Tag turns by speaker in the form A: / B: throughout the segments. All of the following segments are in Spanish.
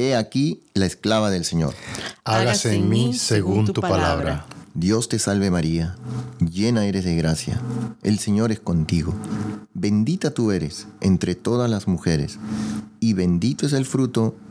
A: He aquí la esclava del Señor.
B: Hágase en mí según tu palabra.
A: Dios te salve María, llena eres de gracia, el Señor es contigo. Bendita tú eres entre todas las mujeres, y bendito es el fruto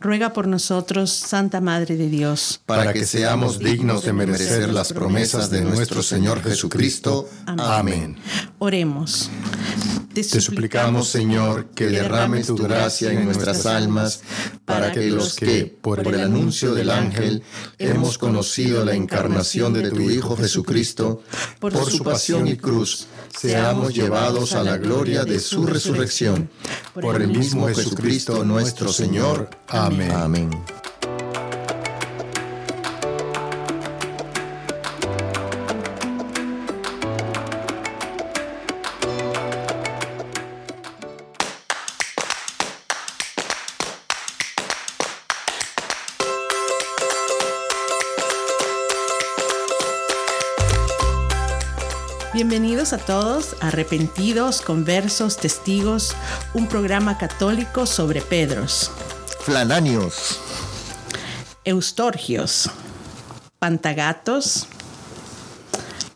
C: Ruega por nosotros, Santa Madre de Dios,
B: para que seamos dignos de merecer las promesas de nuestro Señor Jesucristo. Amén.
C: Oremos.
B: Te suplicamos, Señor, que derrame tu gracia en nuestras almas, para que los que, por el anuncio del ángel, hemos conocido la encarnación de tu Hijo Jesucristo, por su pasión y cruz, seamos llevados a la gloria de su resurrección. Por el mismo Jesucristo nuestro Señor. Amén.
A: Amén.
C: Bienvenidos a todos, arrepentidos, conversos, testigos, un programa católico sobre Pedros,
A: Flananios.
C: Eustorgios, Pantagatos,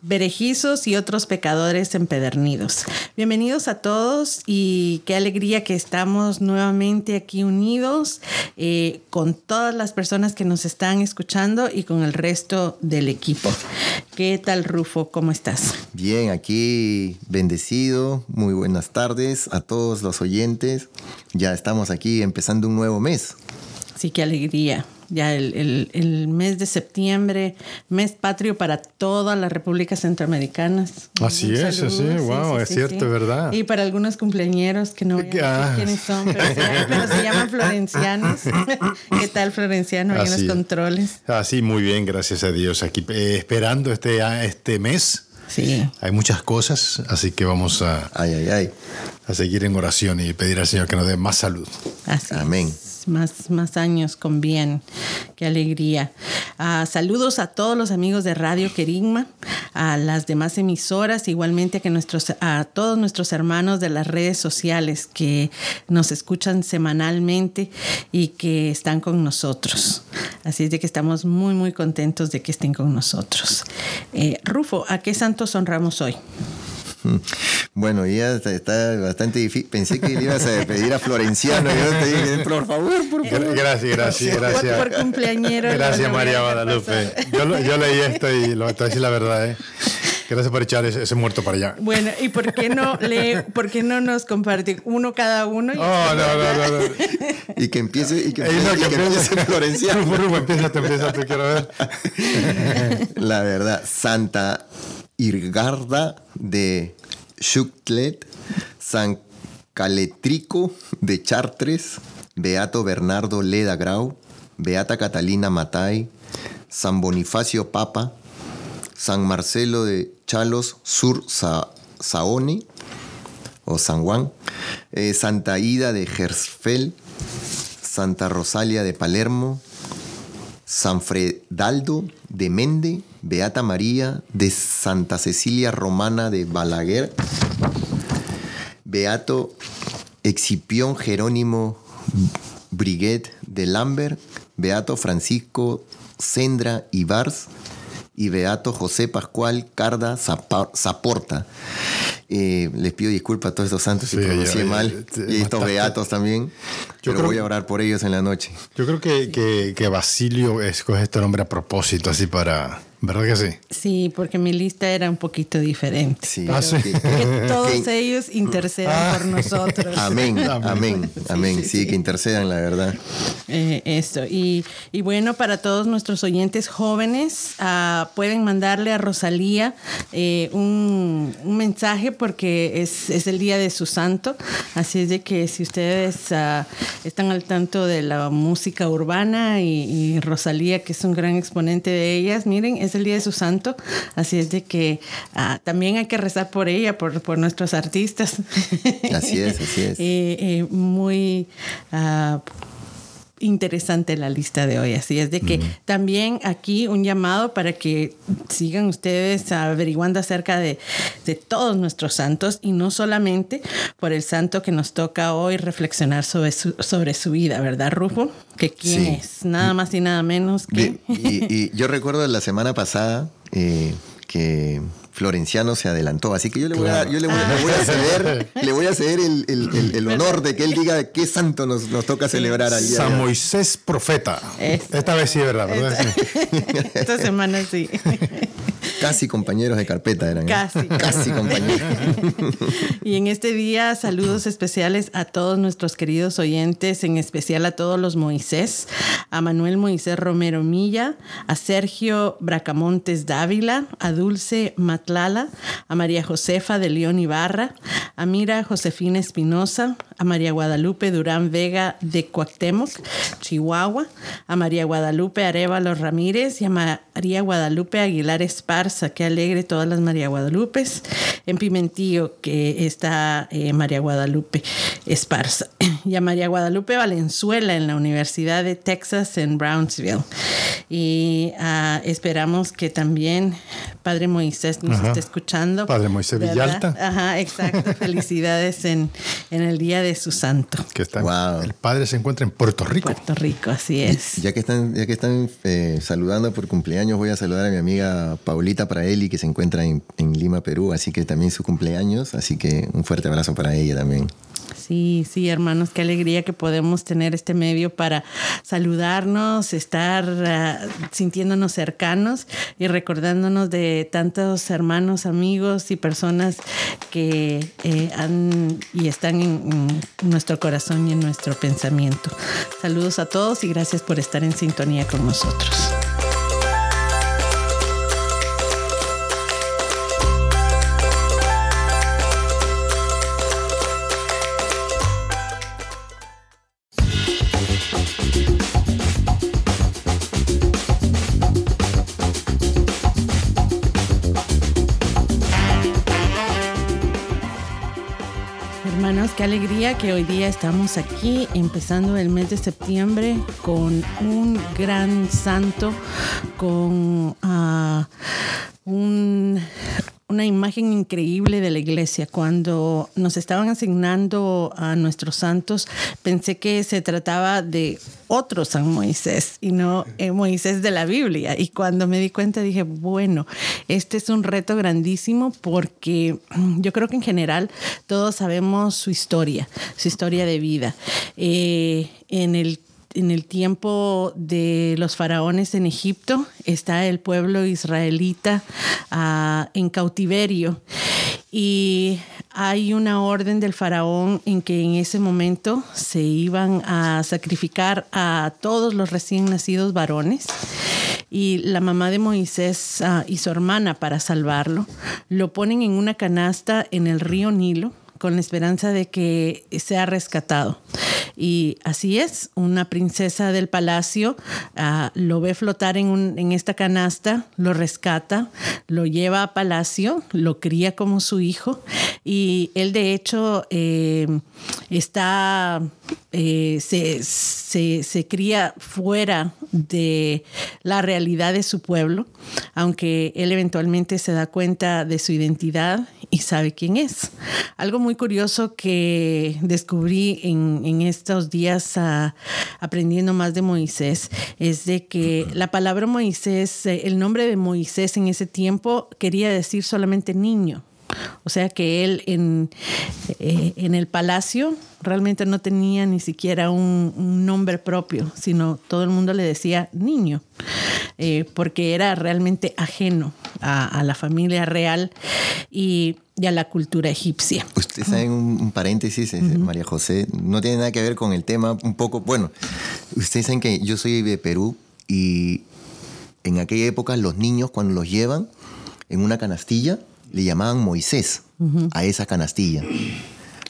C: Berejizos y otros pecadores empedernidos. Bienvenidos a todos y qué alegría que estamos nuevamente aquí unidos eh, con todas las personas que nos están escuchando y con el resto del equipo. ¿Qué tal, Rufo? ¿Cómo estás?
A: Bien, aquí bendecido. Muy buenas tardes a todos los oyentes. Ya estamos aquí empezando un nuevo mes.
C: Sí, qué alegría. Ya el, el- el mes de septiembre, mes patrio para todas las repúblicas centroamericanas.
B: Así
C: Un
B: es, así, wow, es cierto, ¿verdad?
C: Y para algunos cumpleañeros que no
B: Ah.
C: quiénes son, pero, se- pero se llaman florencianos. ¿Qué tal, Florenciano? Ahí en los controles.
B: Así, muy bien, gracias a Dios. Aquí eh, esperando este, este mes.
C: Sí.
B: Hay muchas cosas, así que vamos a,
A: Ay, ay, ay.
B: a seguir en oración y pedir al Señor que nos dé más salud.
C: Así
A: Amén.
C: es. Más, más años con bien. Qué alegría. Ah, saludos a todos los amigos de Radio Querigma, a las demás emisoras, igualmente que nuestros, a todos nuestros hermanos de las redes sociales que nos escuchan semanalmente y que están con nosotros. Así es de que estamos muy, muy contentos de que estén con nosotros. Eh, Rufo, ¿a qué santos honramos hoy?
A: Bueno, ya está, está bastante difícil. Pensé que le ibas a pedir a Florenciano. Yo te dije, por favor, por favor.
B: Gra- Gracias, gracias,
C: Por,
B: gracias.
C: por cumpleañero.
B: Gracias, María Guadalupe. Yo, leí esto y lo te voy a decir la verdad, ¿eh? Gracias por echar ese, ese muerto para allá.
C: Bueno, ¿y por qué no le, por qué no nos comparte uno cada uno? Y-
B: Oh, no, no, no. no.
A: Y que empiece, y que
B: Ey, no,
A: empiece, y que empiece Florenciano.
B: Rufo, empieza, tú, empieza, tú, quiero ver.
A: La verdad, Santa Irgarda de Xuctlet, San Caletrico de Chartres, Beato Bernardo Leda Grau, Beata Catalina Matay, San Bonifacio Papa, San Marcelo de Chalos Sur Sa- Saone o San Juan, eh, Santa Ida de Gersfeld, Santa Rosalia de Palermo, San Fredaldo de Mende, Beata María de Santa Cecilia Romana de Balaguer, Beato Excipión Jerónimo Briguet de Lambert, Beato Francisco Sendra Ibars y Beato José Pascual Carda Zaporta. Eh, les pido disculpas a todos estos santos si pronuncié mal. y estos beatos también. Yo pero voy a orar por ellos en la noche.
B: Yo creo que, que, que Basilio escoge este nombre a propósito, así para ¿Verdad que sí?
C: Sí, porque mi lista era un poquito diferente. Sí. Ah, que, todos ellos intercedan ah. por nosotros.
A: Amén, amén, amén. Sí, que intercedan, la verdad.
C: Eh, esto. Y, y, bueno, para todos nuestros oyentes jóvenes, uh, pueden mandarle a Rosalía eh, un, un, mensaje porque es, es, el día de su santo. Así es de que si ustedes uh, están al tanto de la música urbana y, y Rosalía, que es un gran exponente de ellas, miren, es el día de su santo, así es de que ah, también hay que rezar por ella, por, por nuestros artistas.
A: Así es, así es.
C: Eh, eh, muy... Uh, interesante la lista de hoy. Así es de que también aquí un llamado para que sigan ustedes averiguando acerca de, de, todos nuestros santos y no solamente por el santo que nos toca hoy reflexionar sobre su, sobre su vida, ¿verdad, Rufo? Que quién es, nada más y nada menos que...
A: Y, yo recuerdo la semana pasada eh, que Florenciano se adelantó. Así que yo le voy a, yo le voy, a ceder, le voy a ceder el, el, el, honor de que él diga qué santo nos, nos toca celebrar al día.
B: San Moisés profeta. Esta vez sí es verdad, ¿verdad?
C: Esta semana sí.
A: Casi compañeros de carpeta eran.
C: ¿eh? Casi.
A: Casi compañeros.
C: y en este día, saludos especiales a todos nuestros queridos oyentes, en especial a todos los Moisés, a Manuel Moisés Romero Milla, a Sergio Bracamontes Dávila, a Dulce Matlala, a María Josefa de León Ibarra, a Mira Josefina Espinosa, a María Guadalupe Durán Vega de Cuauhtémoc, Chihuahua, a María Guadalupe Arevalo Ramírez y a María Guadalupe Aguilar Esparza, que alegre todas las María Guadalupes, en Pimentillo, que está eh, María Guadalupe Esparza, y a María Guadalupe Valenzuela en la Universidad de Texas en Brownsville. Y ah, esperamos que también Padre Moisés nos esté escuchando.
B: Padre Moisés Villalta.
C: Ajá, exacto. Felicidades en, en el día de su santo.
B: Que está, El padre se encuentra en Puerto Rico.
C: Puerto Rico, así es.
A: Ya que están, ya que están eh, saludando por cumpleaños, voy a saludar a mi amiga Paulita Praeli, que se encuentra en, en Lima, Perú, así que también su cumpleaños, así que un fuerte abrazo para ella también.
C: Sí, sí, hermanos, qué alegría que podemos tener este medio para saludarnos, estar uh, sintiéndonos cercanos y recordándonos de tantos hermanos, amigos y personas que eh, han y están en, en nuestro corazón y en nuestro pensamiento. Saludos a todos y gracias por estar en sintonía con nosotros. Qué alegría que hoy día estamos aquí empezando el mes de septiembre con un gran santo, con uh, un una imagen increíble de la iglesia. Cuando nos estaban asignando a nuestros santos, pensé que se trataba de otro San Moisés y no Moisés de la Biblia. Y cuando me di cuenta dije, bueno, este es un reto grandísimo porque yo creo que en general todos sabemos su historia, su historia de vida. Eh, en el en el tiempo de los faraones en Egipto, está el pueblo israelita uh, en cautiverio. Y hay una orden del faraón en que en ese momento se iban a sacrificar a todos los recién nacidos varones. Y la mamá de Moisés uh, y su hermana para salvarlo lo ponen en una canasta en el río Nilo con la esperanza de que sea rescatado. Y así es, una princesa del palacio uh, lo ve flotar en, en, esta canasta, lo rescata, lo lleva a palacio, lo cría como su hijo y él de hecho eh, está, eh, se, se, se cría fuera de la realidad de su pueblo, aunque él eventualmente se da cuenta de su identidad y sabe quién es. Algo muy curioso que descubrí en, estos días ah, aprendiendo más de Moisés es de que la palabra Moisés, eh, el nombre de Moisés en ese tiempo quería decir solamente niño. O sea que él en, eh, el palacio realmente no tenía ni siquiera un, nombre propio, sino todo el mundo le decía niño, eh, porque era realmente ajeno a, la familia real y, a la cultura egipcia.
A: Usted sabe un, paréntesis, María José, no tiene nada que ver con el tema un poco, bueno, ustedes saben que yo soy de Perú y en aquella época los niños cuando los llevan en una canastilla, le llamaban Moisés a esa canastilla.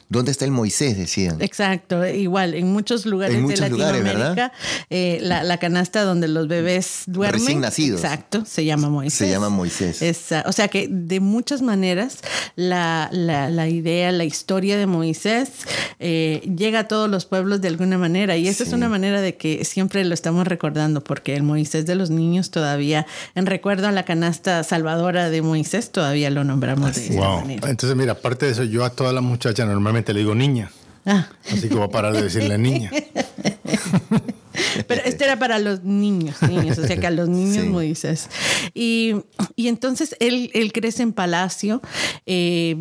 A: ¿Dónde está el Moisés? Decían.
C: Exacto, igual, en muchos lugares de Latinoamérica, eh, la, canasta donde los bebés duermen.
A: Recién nacidos.
C: Exacto, se llama Moisés.
A: Se llama Moisés.
C: o sea que de muchas maneras la, idea, la historia de Moisés eh, llega a todos los pueblos de alguna manera y esa es una manera de que siempre lo estamos recordando porque el Moisés de los niños todavía, en recuerdo a la canasta salvadora de Moisés, todavía lo nombramos de
B: esa manera. Entonces, mira, aparte de eso, yo a todas las muchachas normalmente le digo niña. Ah. Así que voy a parar de decirle niña.
C: Pero este era para los niños, niños, o sea que a los niños Moisés. Y, entonces él, él, crece en palacio. Eh,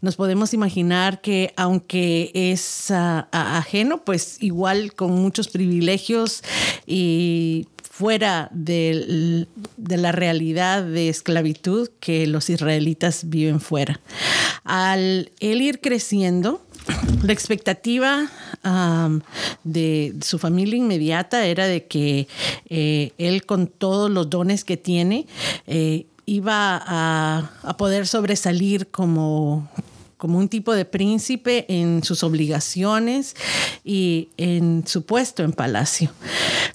C: nos podemos imaginar que aunque es ajeno, pues igual con muchos privilegios y fuera de, la realidad de esclavitud que los israelitas viven fuera. Al él ir creciendo, la expectativa de su familia inmediata era de que eh, él con todos los dones que tiene eh, iba a, a, poder sobresalir como, como un tipo de príncipe en sus obligaciones y en su puesto en palacio.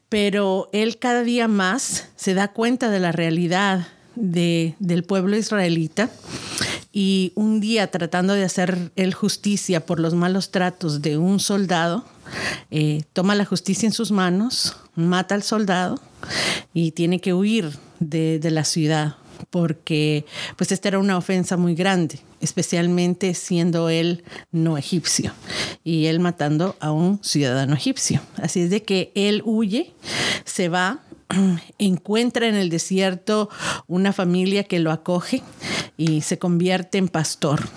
C: Pero él cada día más se da cuenta de la realidad del pueblo israelita y un día tratando de hacer él justicia por los malos tratos de un soldado, eh, toma la justicia en sus manos, mata al soldado y tiene que huir de, de la ciudad porque pues esta era una ofensa muy grande, especialmente siendo él no egipcio y él matando a un ciudadano egipcio. Así es de que él huye, se va encuentra en el desierto una familia que lo acoge y se convierte en pastor.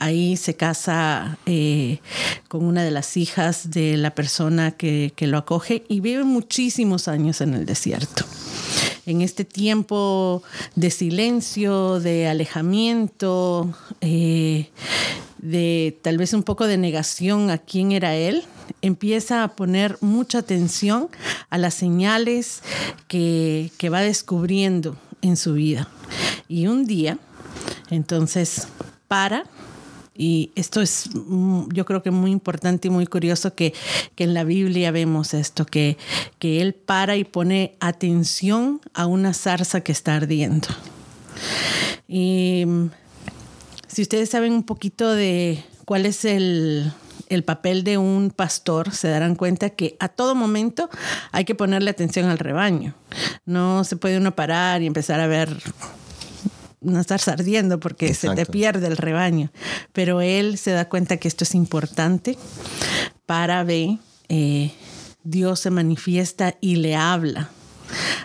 C: Ahí se casa eh, con una de las hijas de la persona que, que lo acoge y vive muchísimos años en el desierto en este tiempo de silencio, de alejamiento, eh, de tal vez un poco de negación a quién era él, empieza a poner mucha atención a las señales que, que va descubriendo en su vida. Y un día, entonces, para y esto es, mm, yo creo que muy importante y muy curioso que, en la Biblia vemos esto, que, que Él para y pone atención a una zarza que está ardiendo. Y mm, si ustedes saben un poquito de cuál es el, el papel de un pastor, se darán cuenta que a todo momento hay que ponerle atención al rebaño. No se puede uno parar y empezar a ver no estar ardiendo porque se te pierde el rebaño. Pero él se da cuenta que esto es importante para ver, eh, Dios se manifiesta y le habla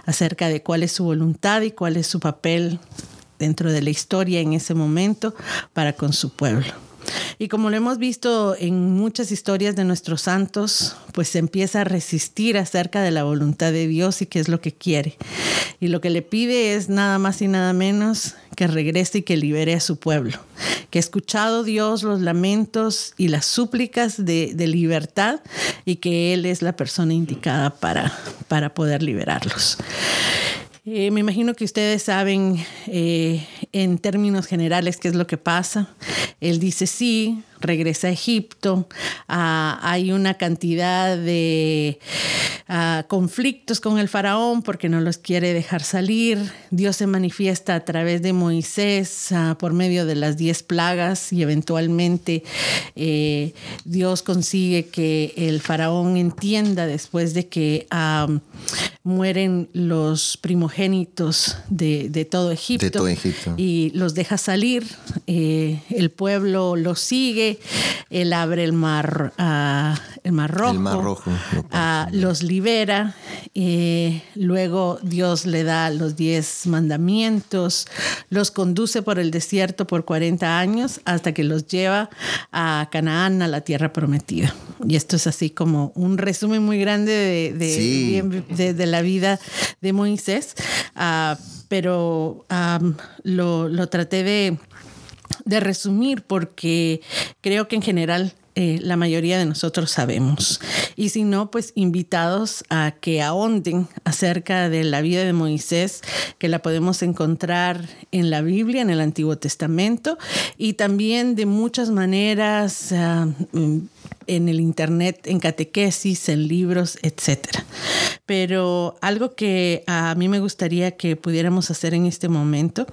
C: acerca de cuál es su voluntad y cuál es su papel dentro de la historia en ese momento para con su pueblo. Y como lo hemos visto en muchas historias de nuestros santos, pues se empieza a resistir acerca de la voluntad de Dios y qué es lo que quiere. Y lo que le pide es nada más y nada menos que regrese y que libere a su pueblo. Que ha escuchado Dios los lamentos y las súplicas de, libertad y que Él es la persona indicada para, para poder liberarlos. Eh, me imagino que ustedes saben eh, en términos generales qué es lo que pasa. Él dice sí, regresa a Egipto. Ah, hay una cantidad de ah, conflictos con el faraón porque no los quiere dejar salir. Dios se manifiesta a través de Moisés ah, por medio de las diez plagas y eventualmente eh, Dios consigue que el faraón entienda después de que mueren los primogénitos de, todo Egipto, y los deja salir. Eh, el pueblo los sigue, él abre el mar, uh, el mar rojo, ah, los libera, eh, luego Dios le da los diez mandamientos, los conduce por el desierto por 40 años hasta que los lleva a Canaán, a la tierra prometida. Y esto es así como un resumen muy grande de, de, la vida de Moisés, uh, pero lo, lo traté de de resumir porque creo que en general eh, la mayoría de nosotros sabemos. Y si no, pues invitados a que ahonden acerca de la vida de Moisés, que la podemos encontrar en la Biblia, en el Antiguo Testamento, y también de muchas maneras ah, en el Internet, en catequesis, en libros, etc. Pero algo que a mí me gustaría que pudiéramos hacer en este momento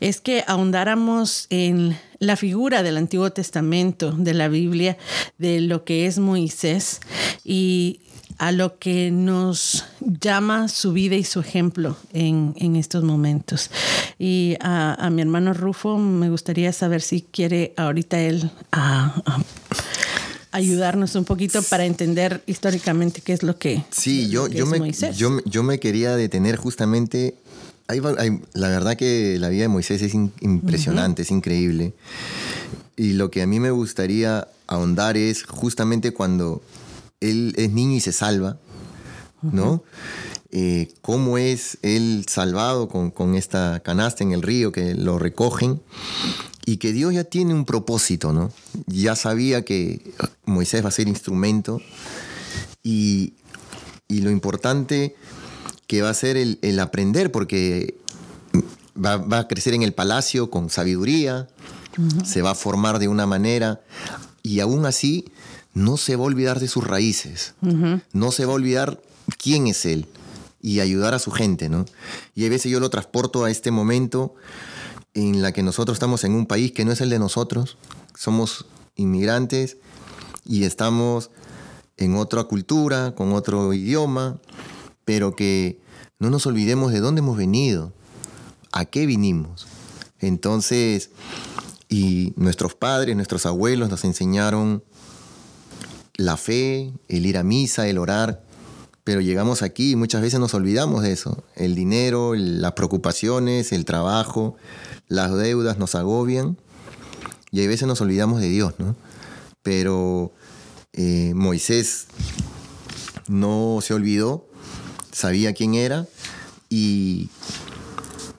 C: es que ahondáramos en la figura del Antiguo Testamento, de la Biblia, de lo que es Moisés y a lo que nos llama su vida y su ejemplo en, estos momentos. Y a, mi hermano Rufo me gustaría saber si quiere ahorita él ayudarnos un poquito para entender históricamente qué es lo que,
A: sí, yo, yo, me, yo, yo me quería detener justamente la verdad que la vida de Moisés es impresionante, es increíble. Y lo que a mí me gustaría ahondar es justamente cuando él es niño y se salva, ¿no? Eh, cómo es él salvado con, con, esta canasta en el río, que lo recogen, y que Dios ya tiene un propósito, ¿no? Ya sabía que Moisés va a ser instrumento, y, y lo importante que va a ser el, aprender, porque va, a crecer en el palacio con sabiduría, se va a formar de una manera y aún así no se va a olvidar de sus raíces, no se va a olvidar quién es él y ayudar a su gente, ¿no? Y a veces yo lo transporto a este momento en la que nosotros estamos en un país que no es el de nosotros, somos inmigrantes y estamos en otra cultura, con otro idioma, pero que no nos olvidemos de dónde hemos venido, a qué vinimos. Entonces, y nuestros padres, nuestros abuelos nos enseñaron la fe, el ir a misa, el orar, pero llegamos aquí y muchas veces nos olvidamos de eso. El dinero, las preocupaciones, el trabajo, las deudas nos agobian y a veces nos olvidamos de Dios, ¿no? Pero eh, Moisés no se olvidó sabía quién era y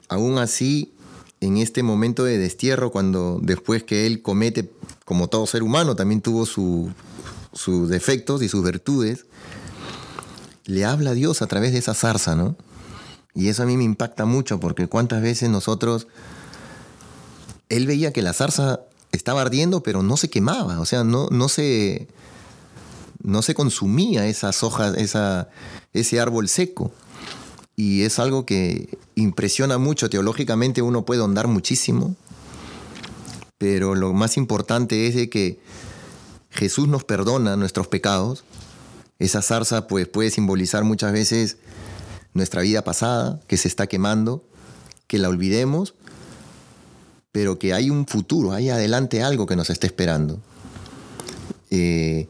A: aún así, en este momento de destierro, cuando después que él comete, como todo ser humano, también tuvo sus defectos y sus virtudes, le habla a Dios a través de esa zarza, ¿no? Y eso a mí me impacta mucho porque cuántas veces nosotros, él veía que la zarza estaba ardiendo, pero no se quemaba, o sea, no, no se no se consumía esas hojas, esa, ese árbol seco. Y es algo que impresiona mucho. Teológicamente uno puede ahondar muchísimo, pero lo más importante es de que Jesús nos perdona nuestros pecados. Esa zarza pues, puede simbolizar muchas veces nuestra vida pasada, que se está quemando, que la olvidemos, pero que hay un futuro, hay adelante algo que nos está esperando. Eh,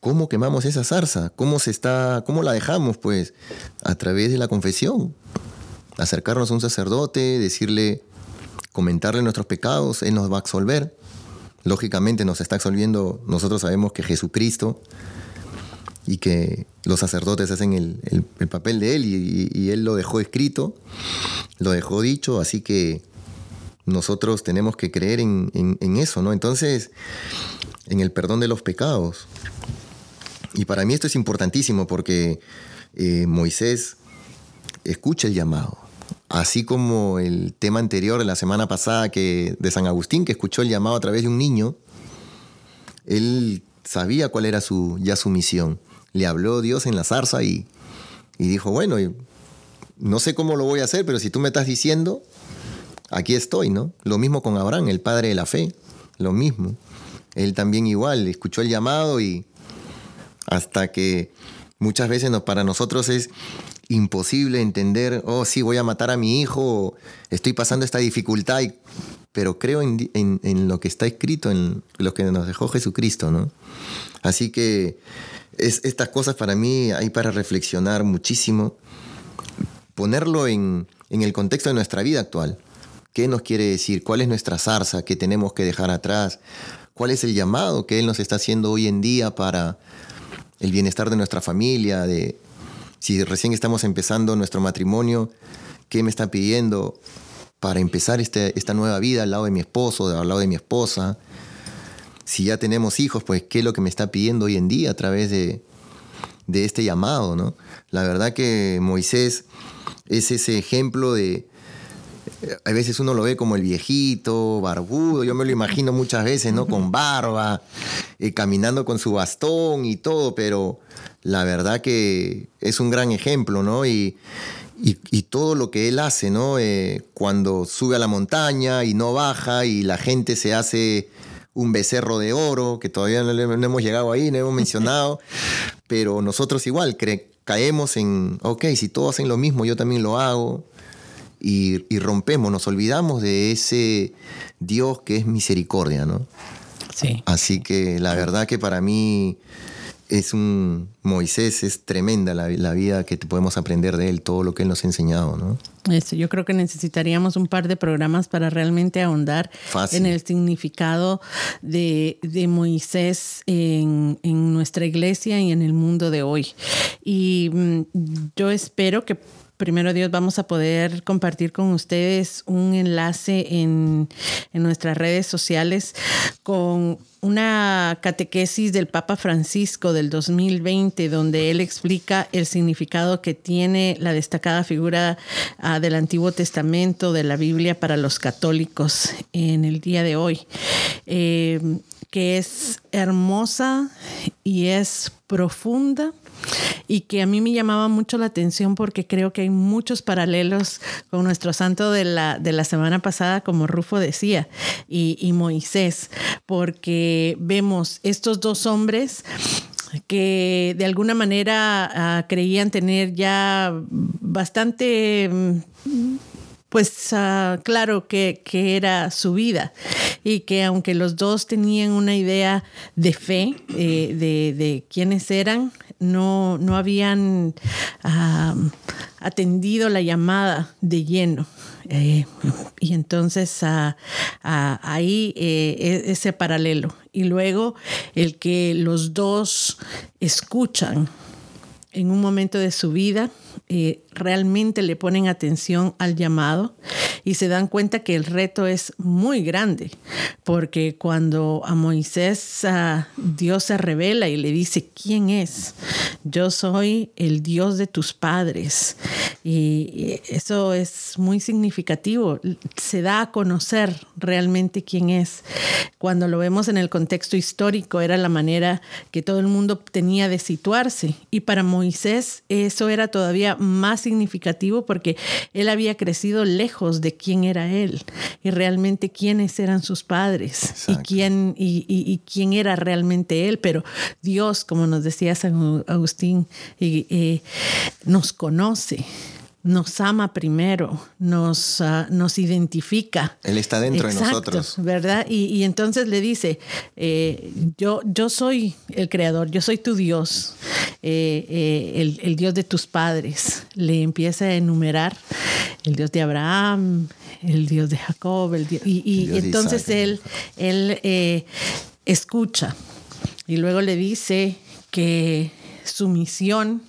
A: ¿Cómo quemamos esa zarza? ¿Cómo se está, cómo la dejamos? Pues a través de la confesión. Acercarnos a un sacerdote, decirle, comentarle nuestros pecados, él nos va a absolver. Lógicamente nos está absolviendo, nosotros sabemos que Jesucristo y que los sacerdotes hacen el, papel de él y, él lo dejó escrito, lo dejó dicho, así que nosotros tenemos que creer en, eso, ¿no? Entonces, en el perdón de los pecados. Y para mí esto es importantísimo porque eh, Moisés escucha el llamado. Así como el tema anterior la semana pasada que, de San Agustín, que escuchó el llamado a través de un niño, él sabía cuál era su, ya su misión. Le habló Dios en la zarza y dijo, bueno, no sé cómo lo voy a hacer, pero si tú me estás diciendo, aquí estoy, ¿no? Lo mismo con Abraham, el padre de la fe, lo mismo. Él también igual, escuchó el llamado y hasta que muchas veces para nosotros es imposible entender, oh sí, voy a matar a mi hijo, estoy pasando esta dificultad, pero creo en, lo que está escrito, en lo que nos dejó Jesucristo, ¿no? Así que es, estas cosas para mí hay para reflexionar muchísimo, ponerlo en el contexto de nuestra vida actual. ¿Qué nos quiere decir? ¿Cuál es nuestra zarza que tenemos que dejar atrás? ¿Cuál es el llamado que Él nos está haciendo hoy en día para el bienestar de nuestra familia, de, si recién estamos empezando nuestro matrimonio, ¿qué me está pidiendo para empezar este, esta nueva vida al lado de mi esposo, al lado de mi esposa? Si ya tenemos hijos, pues ¿qué es lo que me está pidiendo hoy en día a través de, de este llamado? ¿no? La verdad que Moisés es ese ejemplo de, a veces uno lo ve como el viejito, barbudo, yo me lo imagino muchas veces, ¿no? Con barba, eh, caminando con su bastón y todo, pero la verdad que es un gran ejemplo, ¿no? Y, todo lo que él hace, ¿no? Eh, cuando sube a la montaña y no baja y la gente se hace un becerro de oro, que todavía no, hemos llegado ahí, no hemos mencionado, pero nosotros igual caemos en, ok, si todos hacen lo mismo, yo también lo hago y, rompemos, nos olvidamos de ese Dios que es misericordia, ¿no?
C: Sí.
A: Así que la verdad que para mí es un Moisés, es tremenda la, vida que podemos aprender de él, todo lo que él nos ha enseñado, ¿no?
C: Eso, yo creo que necesitaríamos un par de programas para realmente ahondar en el significado de, Moisés en, en, nuestra iglesia y en el mundo de hoy. Y mm, yo espero que primero Dios, vamos a poder compartir con ustedes un enlace en, nuestras redes sociales con una catequesis del Papa Francisco del 2020, donde él explica el significado que tiene la destacada figura ah, del Antiguo Testamento de la Biblia para los católicos en el día de hoy. Eh, que es hermosa y es profunda y que a mí me llamaba mucho la atención porque creo que hay muchos paralelos con nuestro santo de la, de la semana pasada, como Rufo decía, y, Moisés, porque vemos estos dos hombres que de alguna manera ah, creían tener ya bastante mm, pues ah, claro que, era su vida y que aunque los dos tenían una idea de fe eh, de, de, quiénes eran, no, no habían atendido la llamada de lleno. Eh, y entonces ahí eh, e, ese paralelo. Y luego el que los dos escuchan en un momento de su vida eh, realmente le ponen atención al llamado y se dan cuenta que el reto es muy grande, porque cuando a Moisés Dios se revela y le dice, ¿quién es? Yo soy el Dios de tus padres. Y eso es muy significativo. Se da a conocer realmente quién es. Cuando lo vemos en el contexto histórico, era la manera que todo el mundo tenía de situarse. Y para Moisés eso era todavía más significativo porque él había crecido lejos de quién era él y realmente quiénes eran sus padres y quién, y, quién era realmente él. Pero Dios, como nos decía San Agustín, eh, nos conoce nos ama primero, nos, ah, nos identifica.
A: Él está dentro de nosotros.
C: ¿Verdad? Y, entonces le dice, eh, yo, yo soy el creador, yo soy tu Dios, eh, eh, el, Dios de tus padres. Le empieza a enumerar el Dios de Abraham, el Dios de Jacob, el y, entonces él, él escucha y luego le dice que su misión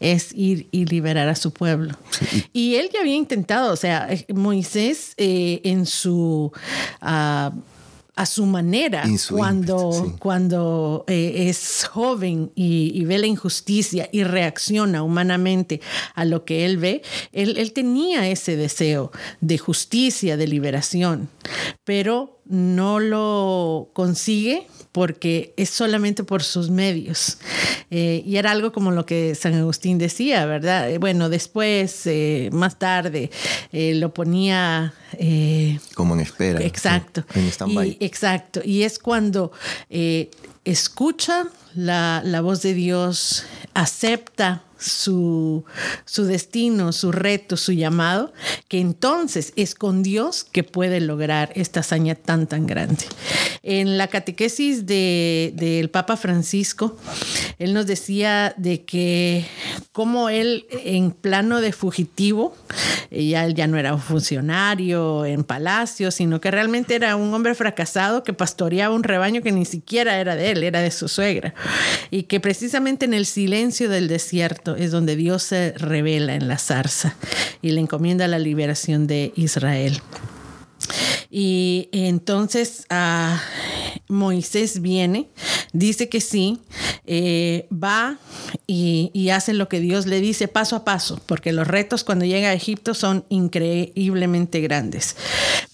C: es ir y liberar a su pueblo. Y él ya había intentado, o sea, Moisés eh, en su... Ah, a su manera cuando, cuando eh, es joven y, ve la injusticia y reacciona humanamente a lo que él ve, él, él, tenía ese deseo de justicia, de liberación. pero no lo consigue porque es solamente por sus medios. Eh, y era algo como lo que San Agustín decía, ¿verdad? Eh, bueno, después, eh, más tarde, lo ponía...
A: como en espera.
C: Exacto. En stand-by. Exacto. Y es cuando escucha la, la voz de Dios, acepta su, su, destino, su reto, su llamado, que entonces es con Dios que puede lograr esta hazaña tan, tan grande. En la catequesis del de, Papa Francisco, él nos decía de que como él en plano de fugitivo, ya él ya no era un funcionario en palacio, sino que realmente era un hombre fracasado que pastoreaba un rebaño que ni siquiera era de él, era de su suegra. Y que precisamente en el silencio del desierto es donde Dios se revela en la zarza y le encomienda la liberación de Israel. Y entonces Moisés viene, dice que sí, eh, va y, y, hace lo que Dios le dice paso a paso, porque los retos cuando llega a Egipto son increíblemente grandes.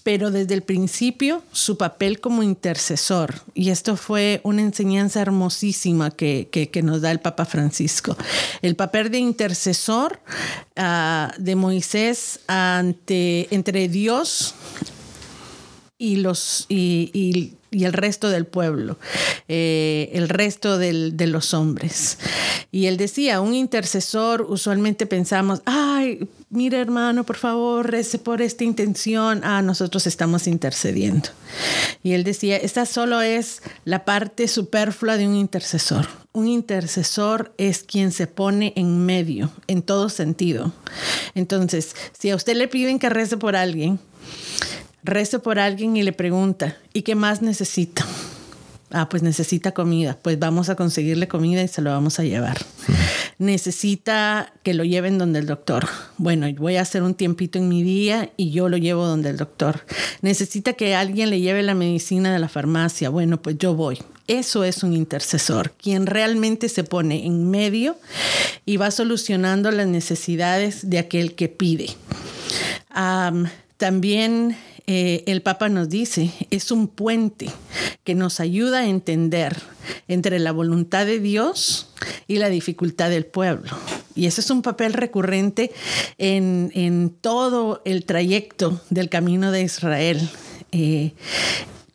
C: Pero desde el principio su papel como intercesor, y esto fue una enseñanza hermosísima que, que, nos da el Papa Francisco, el papel de intercesor ah, de Moisés ante, entre Dios y, los, y, el resto del pueblo, eh, el resto de los hombres. Y él decía, un intercesor, usualmente pensamos, ay, mire hermano, por favor, rece por esta intención. Ah, nosotros estamos intercediendo. Y él decía, esta solo es la parte superflua de un intercesor. Un intercesor es quien se pone en medio, en todo sentido. Entonces, si a usted le piden que rece por alguien, rece por alguien y le pregunta, ¿y qué más necesita? Ah, pues necesita comida. Pues vamos a conseguirle comida y se lo vamos a llevar. necesita que lo lleven donde el doctor. Bueno, voy a hacer un tiempito en mi día y yo lo llevo donde el doctor. Necesita que alguien le lleve la medicina de la farmacia. Bueno, pues yo voy. Eso es un intercesor, quien realmente se pone en medio y va solucionando las necesidades de aquel que pide. también eh, el Papa nos dice, es un puente que nos ayuda a entender entre la voluntad de Dios y la dificultad del pueblo. Y ese es un papel recurrente en, todo el trayecto del camino de Israel. Eh,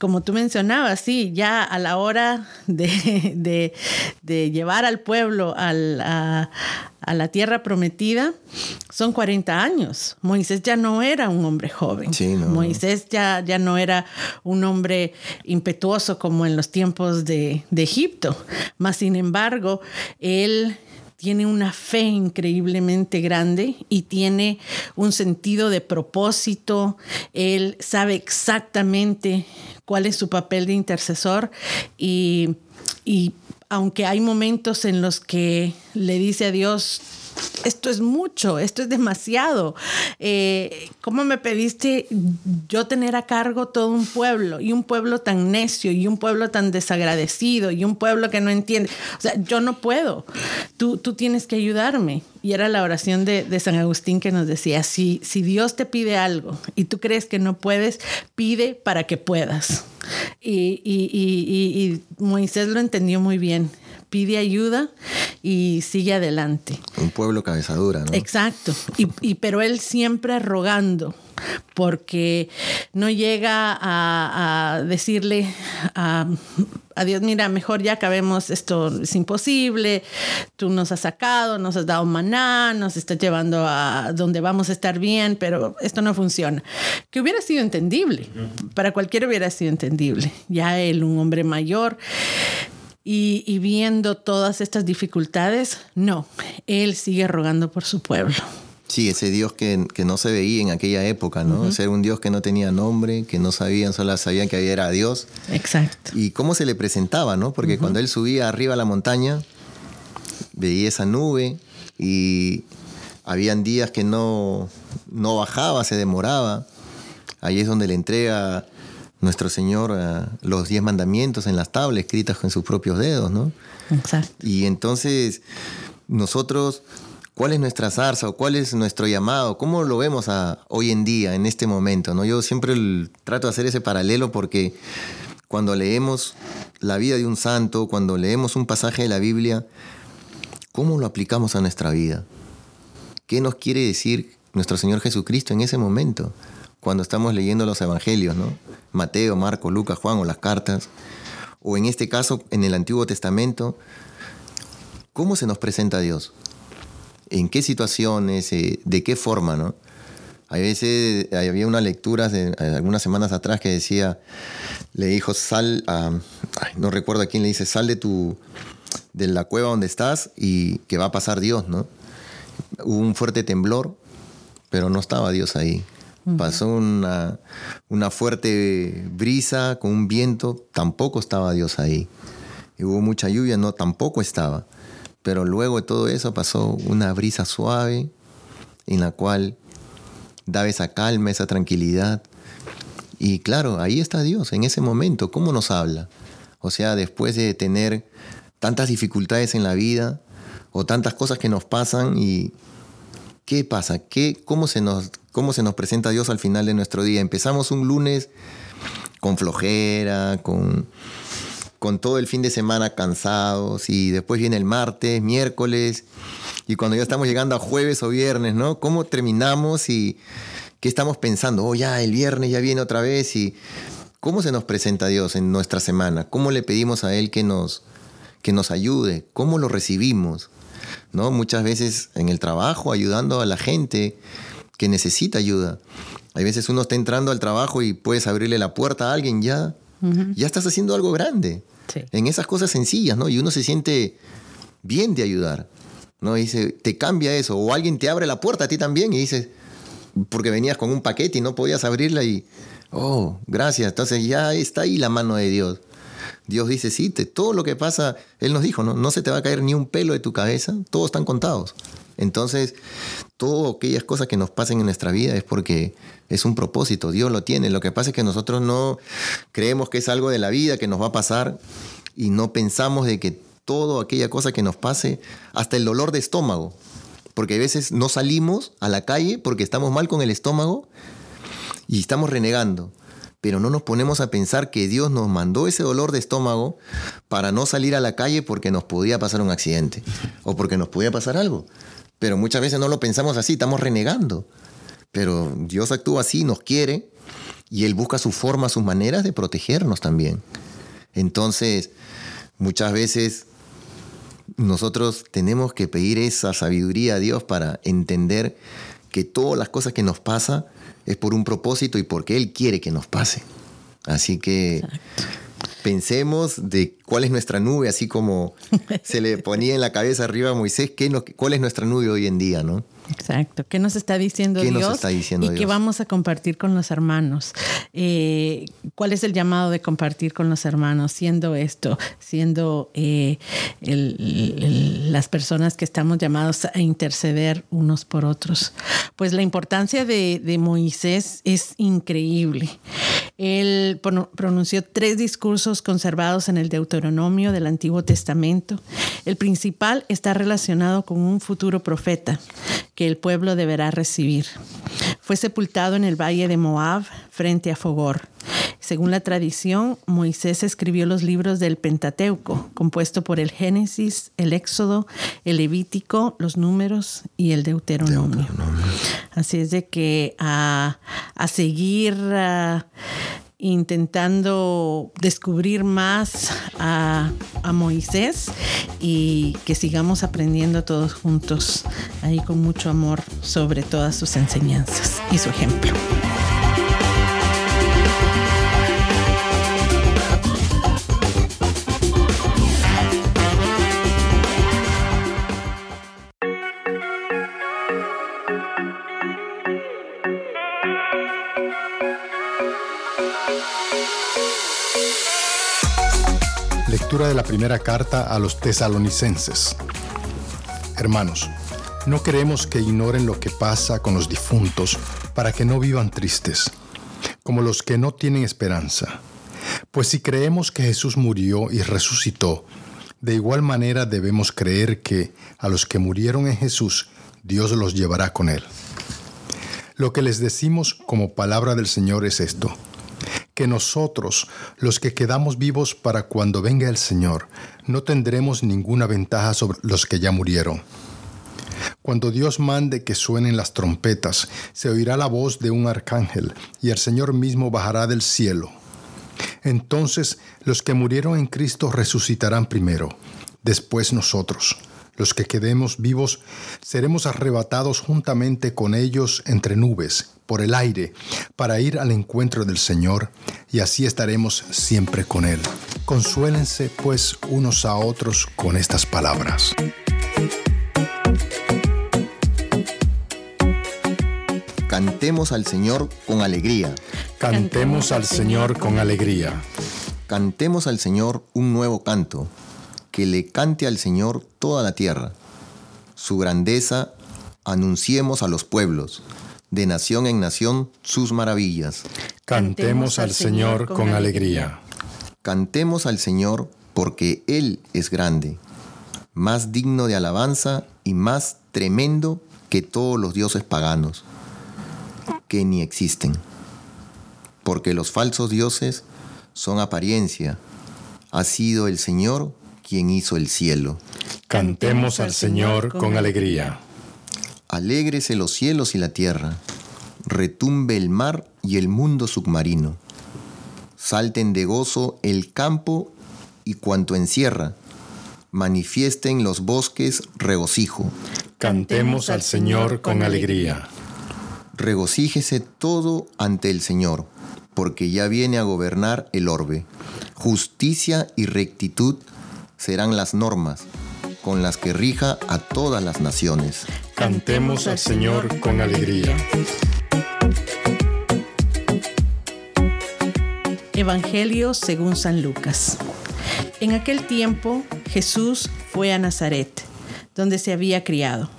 C: como tú mencionabas, sí, ya a la hora de, llevar al pueblo a, la tierra prometida, son 40 años. Moisés ya no era un hombre joven. Moisés ya, ya no era un hombre impetuoso como en los tiempos de, de Egipto. Mas, sin embargo, él tiene una fe increíblemente grande y tiene un sentido de propósito. Él sabe exactamente cuál es su papel de intercesor y, y aunque hay momentos en los que le dice a Dios, esto es mucho, esto es demasiado. Eh, ¿Cómo me pediste yo tener a cargo todo un pueblo y un pueblo tan necio y un pueblo tan desagradecido y un pueblo que no entiende? O sea, yo no puedo. Tú, tú tienes que ayudarme. Y era la oración de, de San Agustín que nos decía, si, si Dios te pide algo y tú crees que no puedes, pide para que puedas. Y, y, y, y Moisés lo entendió muy bien pide ayuda y sigue adelante.
A: Un pueblo cabezadura, ¿no?
C: Exacto. Y, pero él siempre rogando porque no llega a, decirle a, Dios, mira, mejor ya acabemos, esto es imposible, tú nos has sacado, nos has dado maná, nos estás llevando a donde vamos a estar bien, pero esto no funciona. Que hubiera sido entendible, para cualquiera hubiera sido entendible. Ya él, un hombre mayor, y, viendo todas estas dificultades, no, Él sigue rogando por su pueblo.
A: Sí, ese Dios que, no se veía en aquella época, ¿no? Ese era un Dios que no tenía nombre, que no sabían, solo sabían que había era Dios.
C: Exacto.
A: Y cómo se le presentaba, ¿no? Porque cuando él subía arriba a la montaña, veía esa nube y habían días que no, no bajaba, se demoraba. Ahí es donde le entrega nuestro Señor eh, los diez mandamientos en las tablas escritas con sus propios dedos, ¿no?
C: Exacto.
A: Y entonces nosotros ¿Cuál es nuestra zarza o cuál es nuestro llamado? ¿Cómo lo vemos hoy en día, en este momento? ¿no? Yo siempre trato de hacer ese paralelo porque cuando leemos la vida de un santo, cuando leemos un pasaje de la Biblia, ¿cómo lo aplicamos a nuestra vida? ¿Qué nos quiere decir nuestro Señor Jesucristo en ese momento? Cuando estamos leyendo los evangelios, ¿no? Mateo, Marco, Lucas, Juan o las cartas, o en este caso en el Antiguo Testamento, ¿cómo se nos presenta Dios? ¿En qué situaciones? Eh, ¿De qué forma, no? A veces había una lectura de algunas semanas atrás que decía, le dijo, sal, no recuerdo a quién le dice, sal de tu, de la cueva donde estás y que va a pasar Dios, ¿no? Hubo un fuerte temblor, pero no estaba Dios ahí. Pasó una, una, fuerte brisa con un viento, tampoco estaba Dios ahí. Y hubo mucha lluvia, no, tampoco estaba. Pero luego de todo eso pasó una brisa suave en la cual daba esa calma, esa tranquilidad. Y claro, ahí está Dios, en ese momento, ¿cómo nos habla? O sea, después de tener tantas dificultades en la vida o tantas cosas que nos pasan y ¿qué pasa? ¿Qué, cómo, se nos, ¿Cómo se nos presenta Dios al final de nuestro día? Empezamos un lunes con flojera, con, con todo el fin de semana cansados y después viene el martes, miércoles y cuando ya estamos llegando a jueves o viernes, ¿no? ¿Cómo terminamos y qué estamos pensando? Oh, ya el viernes ya viene otra vez y ¿cómo se nos presenta Dios en nuestra semana? ¿Cómo le pedimos a Él que nos, que nos ayude? ¿Cómo lo recibimos? ¿No? Muchas veces en el trabajo ayudando a la gente que necesita ayuda. Hay veces uno está entrando al trabajo y puedes abrirle la puerta a alguien ya. Ya estás haciendo algo grande. En esas cosas sencillas, ¿no? Y uno se siente bien de ayudar. ¿no? dice, te cambia eso. O alguien te abre la puerta a ti también y dices, porque venías con un paquete y no podías abrirla y, oh, gracias. Entonces ya está ahí la mano de Dios. Dios dice, sí, te, todo lo que pasa, Él nos dijo, ¿no? no se te va a caer ni un pelo de tu cabeza, todos están contados. Entonces, todas aquellas cosas que nos pasen en nuestra vida es porque es un propósito, Dios lo tiene. Lo que pasa es que nosotros no creemos que es algo de la vida que nos va a pasar y no pensamos de que todo aquella cosa que nos pase, hasta el dolor de estómago. Porque a veces no salimos a la calle porque estamos mal con el estómago y estamos renegando. Pero no nos ponemos a pensar que Dios nos mandó ese dolor de estómago para no salir a la calle porque nos podía pasar un accidente o porque nos podía pasar algo. Pero muchas veces no lo pensamos así, estamos renegando. Pero Dios actúa así, nos quiere y Él busca su forma, sus maneras de protegernos también. Entonces, muchas veces nosotros tenemos que pedir esa sabiduría a Dios para entender que todas las cosas que nos pasa es por un propósito y porque Él quiere que nos pase. Así que pensemos de cuál es nuestra nube, así como se le ponía en la cabeza arriba a Moisés, ¿qué cuál es nuestra nube hoy en día, ¿no?
C: Exacto. ¿Qué nos está diciendo Dios? y qué vamos a compartir con los hermanos. Eh, ¿Cuál es el llamado de compartir con los hermanos? Siendo esto, siendo eh, las personas que estamos llamados a interceder unos por otros. Pues la importancia de, de Moisés es increíble. Él pronunció tres discursos conservados en el Deuteronomio del Antiguo Testamento. El principal está relacionado con un futuro profeta que el pueblo deberá recibir. Fue sepultado en el valle de Moab, frente a Fogor. Según la tradición, Moisés escribió los libros del Pentateuco, compuesto por el Génesis, el Éxodo, el Levítico, los Números y el Deuteronomio. Así es de que a, seguir intentando descubrir más a, Moisés y que sigamos aprendiendo todos juntos ahí con mucho amor sobre todas sus enseñanzas y su ejemplo.
B: De la primera carta a los tesalonicenses. Hermanos, no queremos que ignoren lo que pasa con los difuntos para que no vivan tristes, como los que no tienen esperanza. Pues si creemos que Jesús murió y resucitó, de igual manera debemos creer que a los que murieron en Jesús, Dios los llevará con él. Lo que les decimos como palabra del Señor es esto, que nosotros, los que quedamos vivos para cuando venga el Señor, no tendremos ninguna ventaja sobre los que ya murieron. Cuando Dios mande que suenen las trompetas, se oirá la voz de un arcángel, y el Señor mismo bajará del cielo. Entonces los que murieron en Cristo resucitarán primero, después nosotros los que quedemos vivos, seremos arrebatados juntamente con ellos entre nubes, por el aire, para ir al encuentro del Señor, y así estaremos siempre con Él. Consuélense pues unos a otros con estas palabras.
A: Cantemos al Señor con alegría.
B: Cantemos al Señor con alegría.
A: Cantemos al Señor un nuevo canto que le cante al Señor toda la tierra. Su grandeza anunciemos a los pueblos, de nación en nación sus maravillas.
B: Cantemos al Señor con alegría.
A: Cantemos al Señor porque Él es grande, más digno de alabanza y más tremendo que todos los dioses paganos, que ni existen. Porque los falsos dioses son apariencia. Ha sido el Señor quien hizo el cielo.
B: Cantemos al Señor con alegría.
A: Alégrese los cielos y la tierra, retumbe el mar y el mundo submarino. Salten de gozo el campo y cuanto encierra, manifiesten los bosques regocijo.
B: Cantemos al Señor con alegría.
A: Regocíjese todo ante el Señor, porque ya viene a gobernar el orbe. Justicia y rectitud serán las normas con las que rija a todas las naciones.
B: Cantemos al Señor con alegría.
C: Evangelio según San Lucas. En aquel tiempo Jesús fue a Nazaret, donde se había criado.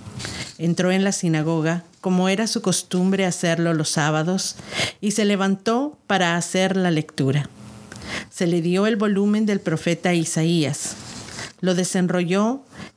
C: Entró en la sinagoga, como era su costumbre hacerlo los sábados, y se levantó para hacer la lectura. Se le dio el volumen del profeta Isaías lo desenrolló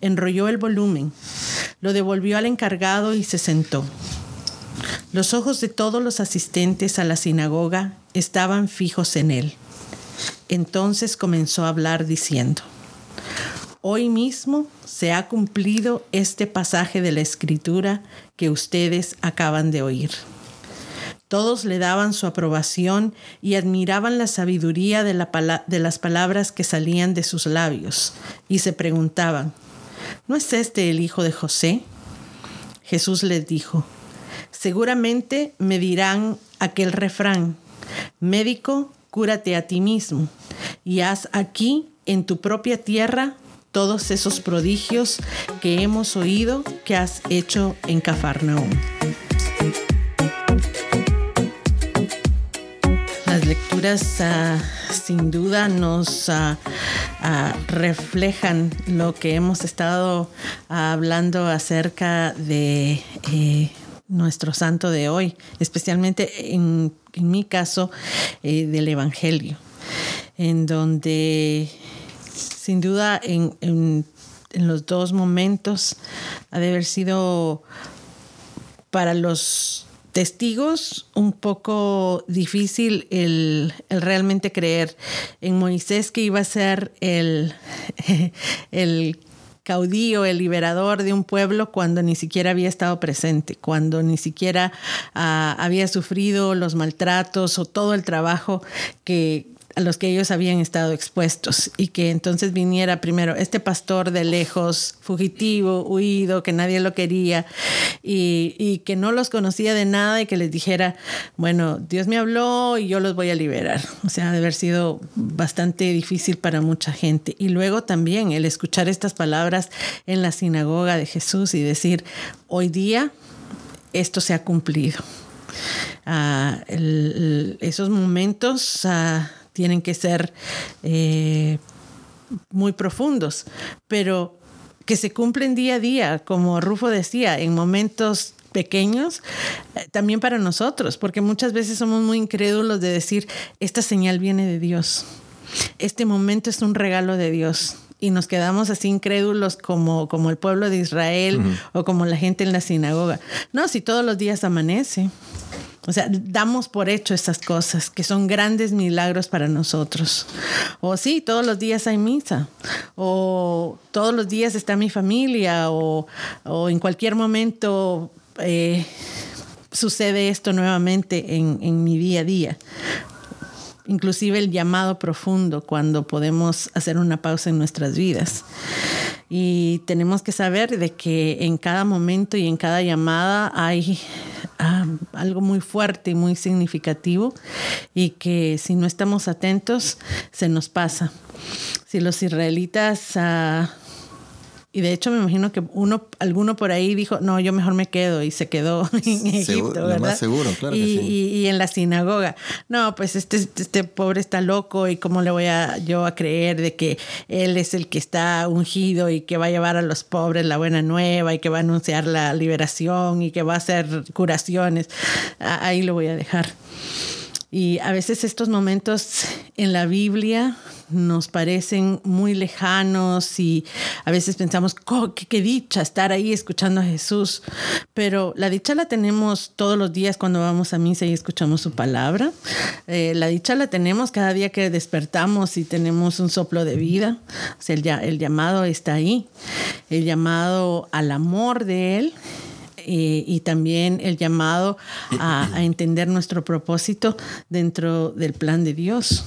C: enrolló el volumen, lo devolvió al encargado y se sentó. Los ojos de todos los asistentes a la sinagoga estaban fijos en él. Entonces comenzó a hablar diciendo, Hoy mismo se ha cumplido este pasaje de la escritura que ustedes acaban de oír. Todos le daban su aprobación y admiraban la sabiduría de, de, las palabras que salían de sus labios y se preguntaban, ¿no es este el hijo de José? Jesús les dijo, seguramente me dirán aquel refrán, médico, cúrate a ti mismo y haz aquí en tu propia tierra todos esos prodigios que hemos oído que has hecho en Cafarnaúm. Ah, sin duda nos ah, ah, reflejan lo que hemos estado hablando acerca de eh, nuestro santo de hoy, especialmente en, mi caso eh, del Evangelio, en donde sin duda en los dos momentos ha de haber sido para los testigos un poco difícil el, realmente creer en Moisés que iba a ser el, el caudillo, el liberador de un pueblo cuando ni siquiera había estado presente, cuando ni siquiera ah, había sufrido los maltratos o todo el trabajo que, a los que ellos habían estado expuestos y que entonces viniera primero este pastor de lejos, fugitivo, huido, que nadie lo quería y, y, que no los conocía de nada y que les dijera, bueno, Dios me habló y yo los voy a liberar. O sea, de haber sido bastante difícil para mucha gente. Y luego también el escuchar estas palabras en la sinagoga de Jesús y decir, hoy día esto se ha cumplido Ah, esos momentos ah, tienen que ser eh, muy profundos, pero que se cumplen día a día, como Rufo decía, en momentos pequeños, eh, también para nosotros, porque muchas veces somos muy incrédulos de decir, esta señal viene de Dios, este momento es un regalo de Dios. Y nos quedamos así incrédulos como, como el pueblo de Israel o como la gente en la sinagoga. No, si todos los días amanece. O sea, damos por hecho estas cosas que son grandes milagros para nosotros. O sí, todos los días hay misa. O todos los días está mi familia. O, en cualquier momento eh, sucede esto nuevamente en, en mi día a día inclusive el llamado profundo cuando podemos hacer una pausa en nuestras vidas. Y tenemos que saber de que en cada momento y en cada llamada hay Ah, algo muy fuerte y muy significativo y que si no estamos atentos se nos pasa. Si los israelitas uh, y de hecho me imagino que uno, alguno por ahí dijo, no, yo mejor me quedo y se quedó en Egipto, ¿verdad?
A: más seguro, claro
C: y,
A: que sí.
C: y, en la sinagoga, no, pues este, este pobre está loco y cómo le voy a yo a creer de que él es el que está ungido y que va a llevar a los pobres la buena nueva y que va a anunciar la liberación y que va a hacer curaciones. Ahí lo voy a dejar. Y a veces estos momentos en la Biblia nos parecen muy lejanos y a veces pensamos, oh, qué, dicha estar ahí escuchando a Jesús. Pero la dicha la tenemos todos los días cuando vamos a misa y escuchamos su palabra. Eh, la dicha la tenemos cada día que despertamos y tenemos un soplo de vida. El, llamado está ahí. El llamado al amor de Él. Eh, y también el llamado a entender nuestro propósito dentro del plan de Dios.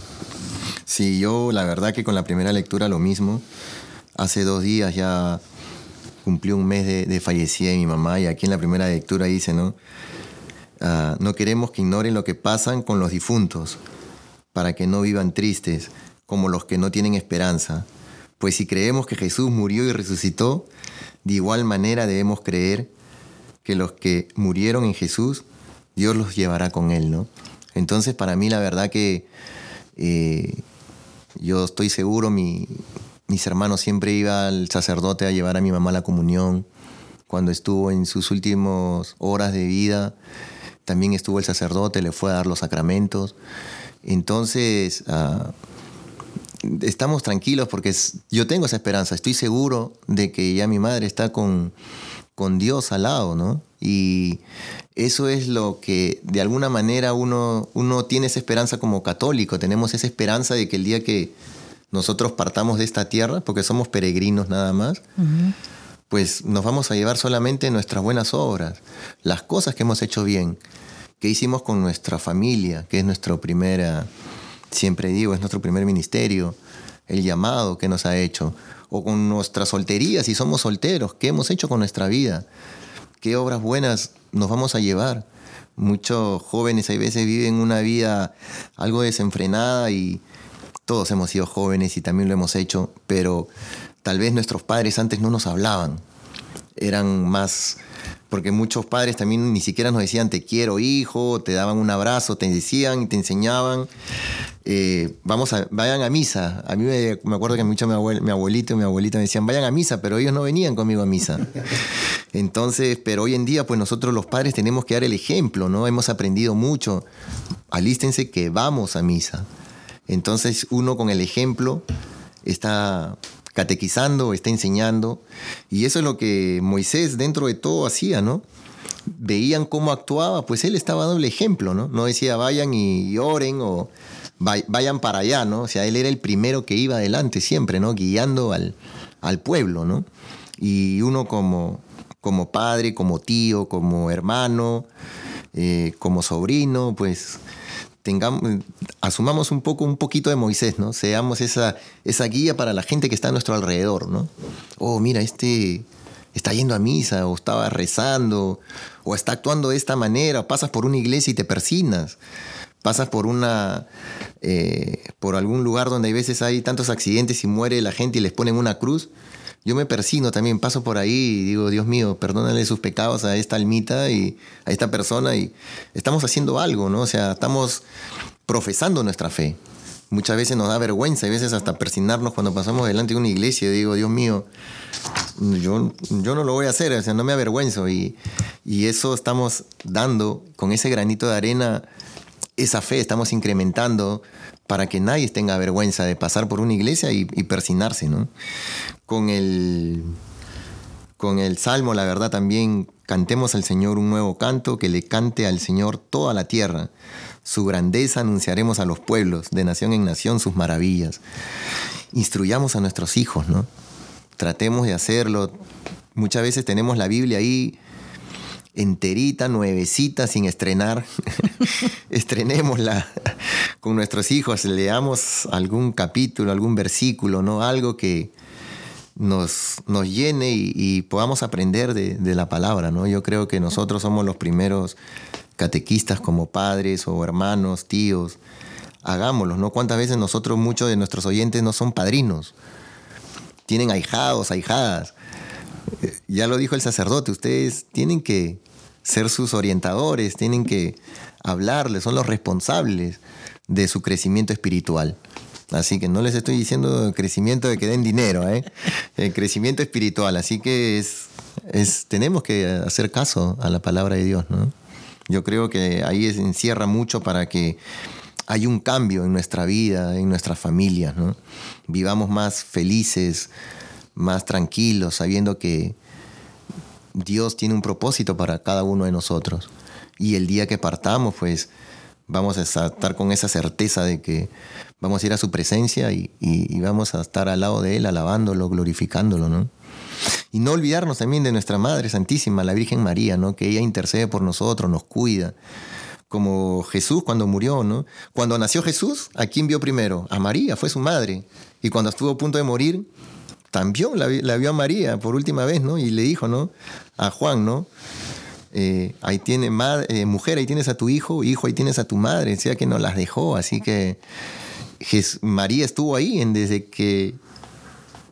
A: Sí, yo la verdad que con la primera lectura lo mismo. Hace dos días ya cumplió un mes de, de fallecida mi mamá y aquí en la primera lectura dice, ¿no? Ah, no queremos que ignoren lo que pasan con los difuntos, para que no vivan tristes, como los que no tienen esperanza. Pues si creemos que Jesús murió y resucitó, de igual manera debemos creer que los que murieron en Jesús, Dios los llevará con Él, ¿no? Entonces, para mí, la verdad que eh, yo estoy seguro, mi, mis hermanos siempre iba al sacerdote a llevar a mi mamá a la comunión. Cuando estuvo en sus últimas horas de vida, también estuvo el sacerdote, le fue a dar los sacramentos. Entonces, uh, estamos tranquilos porque yo tengo esa esperanza. Estoy seguro de que ya mi madre está con, con Dios al lado, ¿no? Y eso es lo que de alguna manera uno, uno tiene esa esperanza como católico, tenemos esa esperanza de que el día que nosotros partamos de esta tierra, porque somos peregrinos nada más, pues nos vamos a llevar solamente nuestras buenas obras, las cosas que hemos hecho bien, que hicimos con nuestra familia, que es nuestro primera, siempre digo, es nuestro primer ministerio, el llamado que nos ha hecho, o con nuestra soltería, si somos solteros, qué hemos hecho con nuestra vida, qué obras buenas nos vamos a llevar. Muchos jóvenes a veces viven una vida algo desenfrenada y todos hemos sido jóvenes y también lo hemos hecho, pero tal vez nuestros padres antes no nos hablaban. Eran más porque muchos padres también ni siquiera nos decían te quiero hijo, te daban un abrazo, te decían y te enseñaban, eh, vamos a, vayan a misa. A mí me, acuerdo que mucho mi, mi abuelito y mi abuelita me decían vayan a misa, pero ellos no venían conmigo a misa. Entonces, pero hoy en día pues nosotros los padres tenemos que dar el ejemplo, ¿no? Hemos aprendido mucho. Alístense que vamos a misa. Entonces uno con el ejemplo está catequizando, está enseñando. Y eso es lo que Moisés dentro de todo hacía, ¿no? Veían cómo actuaba, pues él estaba dando el ejemplo, ¿no? No decía vayan y oren o vayan para allá, ¿no? O sea, él era el primero que iba adelante siempre, ¿no? Guiando al, al pueblo, ¿no? Y uno como, como padre, como tío, como hermano, eh, como sobrino, pues tengamos, asumamos un poco, un poquito de Moisés, ¿no? Seamos esa, esa guía para la gente que está a nuestro alrededor, ¿no? Oh, mira, este está yendo a misa, o estaba rezando, o está actuando de esta manera, pasas por una iglesia y te persinas, pasas por una, eh, por algún lugar donde hay veces hay tantos accidentes y muere la gente y les ponen una cruz, yo me persino también, paso por ahí y digo, Dios mío, perdónale sus pecados a esta almita y a esta persona y estamos haciendo algo, ¿no? O sea, estamos profesando nuestra fe. Muchas veces nos da vergüenza, y veces hasta persignarnos cuando pasamos delante de una iglesia y digo, Dios mío, yo, yo no lo voy a hacer, o sea, no me avergüenzo. Y, y eso estamos dando con ese granito de arena, esa fe, estamos incrementando para que nadie tenga vergüenza de pasar por una iglesia y, persignarse, ¿no? Con el, con el salmo, la verdad, también cantemos al Señor un nuevo canto, que le cante al Señor toda la tierra. Su grandeza anunciaremos a los pueblos, de nación en nación sus maravillas. Instruyamos a nuestros hijos, ¿no? Tratemos de hacerlo. Muchas veces tenemos la Biblia ahí enterita, nuevecita, sin estrenar. Estrenémosla con nuestros hijos, leamos algún capítulo, algún versículo, ¿no? Algo que nos, nos llene y, podamos aprender de, la palabra, ¿no? Yo creo que nosotros somos los primeros catequistas como padres o hermanos, tíos, hagámoslo, ¿no? ¿Cuántas veces nosotros, muchos de nuestros oyentes no son padrinos? Tienen ahijados, ahijadas. Eh, ya lo dijo el sacerdote, ustedes tienen que ser sus orientadores, tienen que hablarles, son los responsables de su crecimiento espiritual. Así que no les estoy diciendo crecimiento de que den dinero, ¿eh? el crecimiento espiritual. Así que es, es, tenemos que hacer caso a la palabra de Dios, ¿no? Yo creo que ahí encierra mucho para que haya un cambio en nuestra vida, en nuestras familias, ¿no? Vivamos más felices, más tranquilos, sabiendo que Dios tiene un propósito para cada uno de nosotros. Y el día que partamos, pues vamos a estar con esa certeza de que vamos a ir a su presencia y, vamos a estar al lado de Él, alabándolo, glorificándolo, ¿no? Y no olvidarnos también de nuestra Madre Santísima, la Virgen María, ¿no? Que ella intercede por nosotros, nos cuida. Como Jesús cuando murió, ¿no? Cuando nació Jesús, ¿a quién vio primero? A María, fue su madre. Y cuando estuvo a punto de morir, también la, vio a María por última vez, ¿no? Y le dijo, ¿no? A Juan, ¿no? Eh, ahí tiene eh, mujer, ahí tienes a tu hijo, hijo, ahí tienes a tu madre, decía que no las dejó, así que María estuvo ahí desde que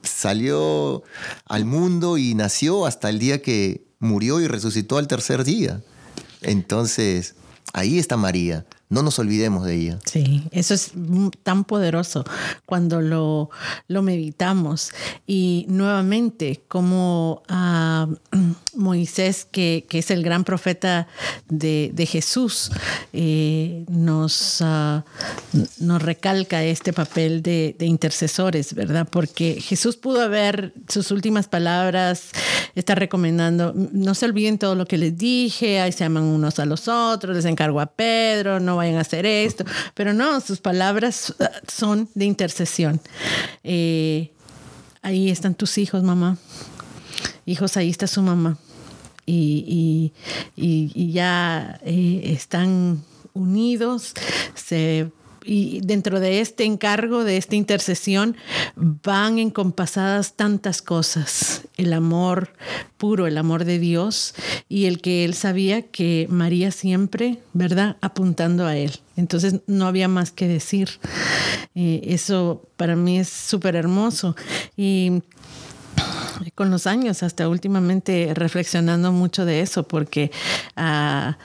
A: salió al mundo y nació hasta el día que murió y resucitó al tercer día. Entonces, ahí está María. No nos olvidemos de ella.
C: Sí, eso es tan poderoso cuando lo, lo meditamos. Y nuevamente, como ah, Moisés, que, es el gran profeta de, Jesús, eh, nos, uh, nos recalca este papel de, intercesores, ¿verdad? Porque Jesús pudo haber sus últimas palabras, está recomendando, no se olviden todo lo que les dije, ahí se aman unos a los otros, les encargo a Pedro, no vayan a hacer esto, pero no, sus palabras uh, son de intercesión. Eh, ahí están tus hijos, mamá. Hijos, ahí está su mamá. Y, ya eh, están unidos, se y dentro de este encargo, de esta intercesión, van encompasadas tantas cosas. El amor puro, el amor de Dios y el que él sabía que María siempre, ¿verdad?, apuntando a él. Entonces no había más que decir. Eh, eso para mí es súper hermoso. Y con los años, hasta últimamente reflexionando mucho de eso, porque ah,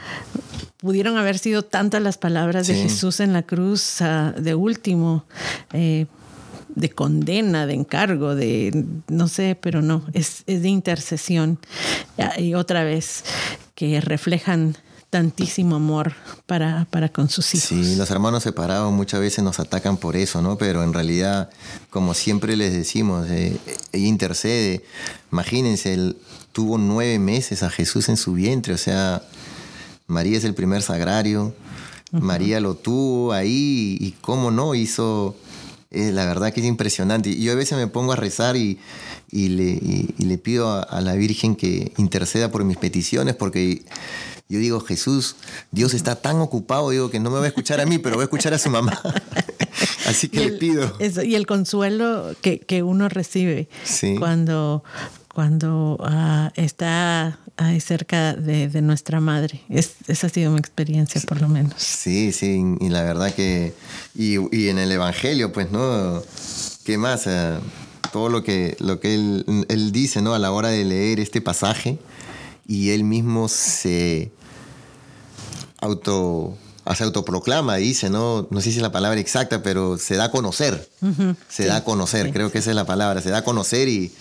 C: pudieron haber sido tantas las palabras de Jesús en la cruz ah, de último. Eh, de condena, de encargo, de no sé, pero no, es, es de intercesión. Y otra vez, que reflejan tantísimo amor para, para con sus hijos.
A: Sí, los hermanos separados muchas veces nos atacan por eso, ¿no? Pero en realidad, como siempre les decimos, eh, ella intercede. Imagínense, él tuvo nueve meses a Jesús en su vientre, o sea, María es el primer sagrario, María lo tuvo ahí y cómo no hizo... Eh, la verdad que es impresionante. Y yo a veces me pongo a rezar y, y, le, le, pido a, a, la Virgen que interceda por mis peticiones, porque yo digo, Jesús, Dios está tan ocupado, digo, que no me va a escuchar a mí, pero va a escuchar a su mamá. Así que le pido.
C: y el consuelo que, uno recibe cuando, cuando ah, está ahí cerca de, nuestra madre. esa ha sido mi experiencia, por lo menos.
A: Sí, sí, y la verdad que. Y, en el Evangelio, pues, ¿no? ¿Qué más? todo lo que, lo que él, él dice ¿no? a la hora de leer este pasaje y él mismo se auto se autoproclama, dice, ¿no? No sé si es la palabra exacta, pero se da a conocer. Se da a conocer, creo que esa es la palabra. Se da a conocer y,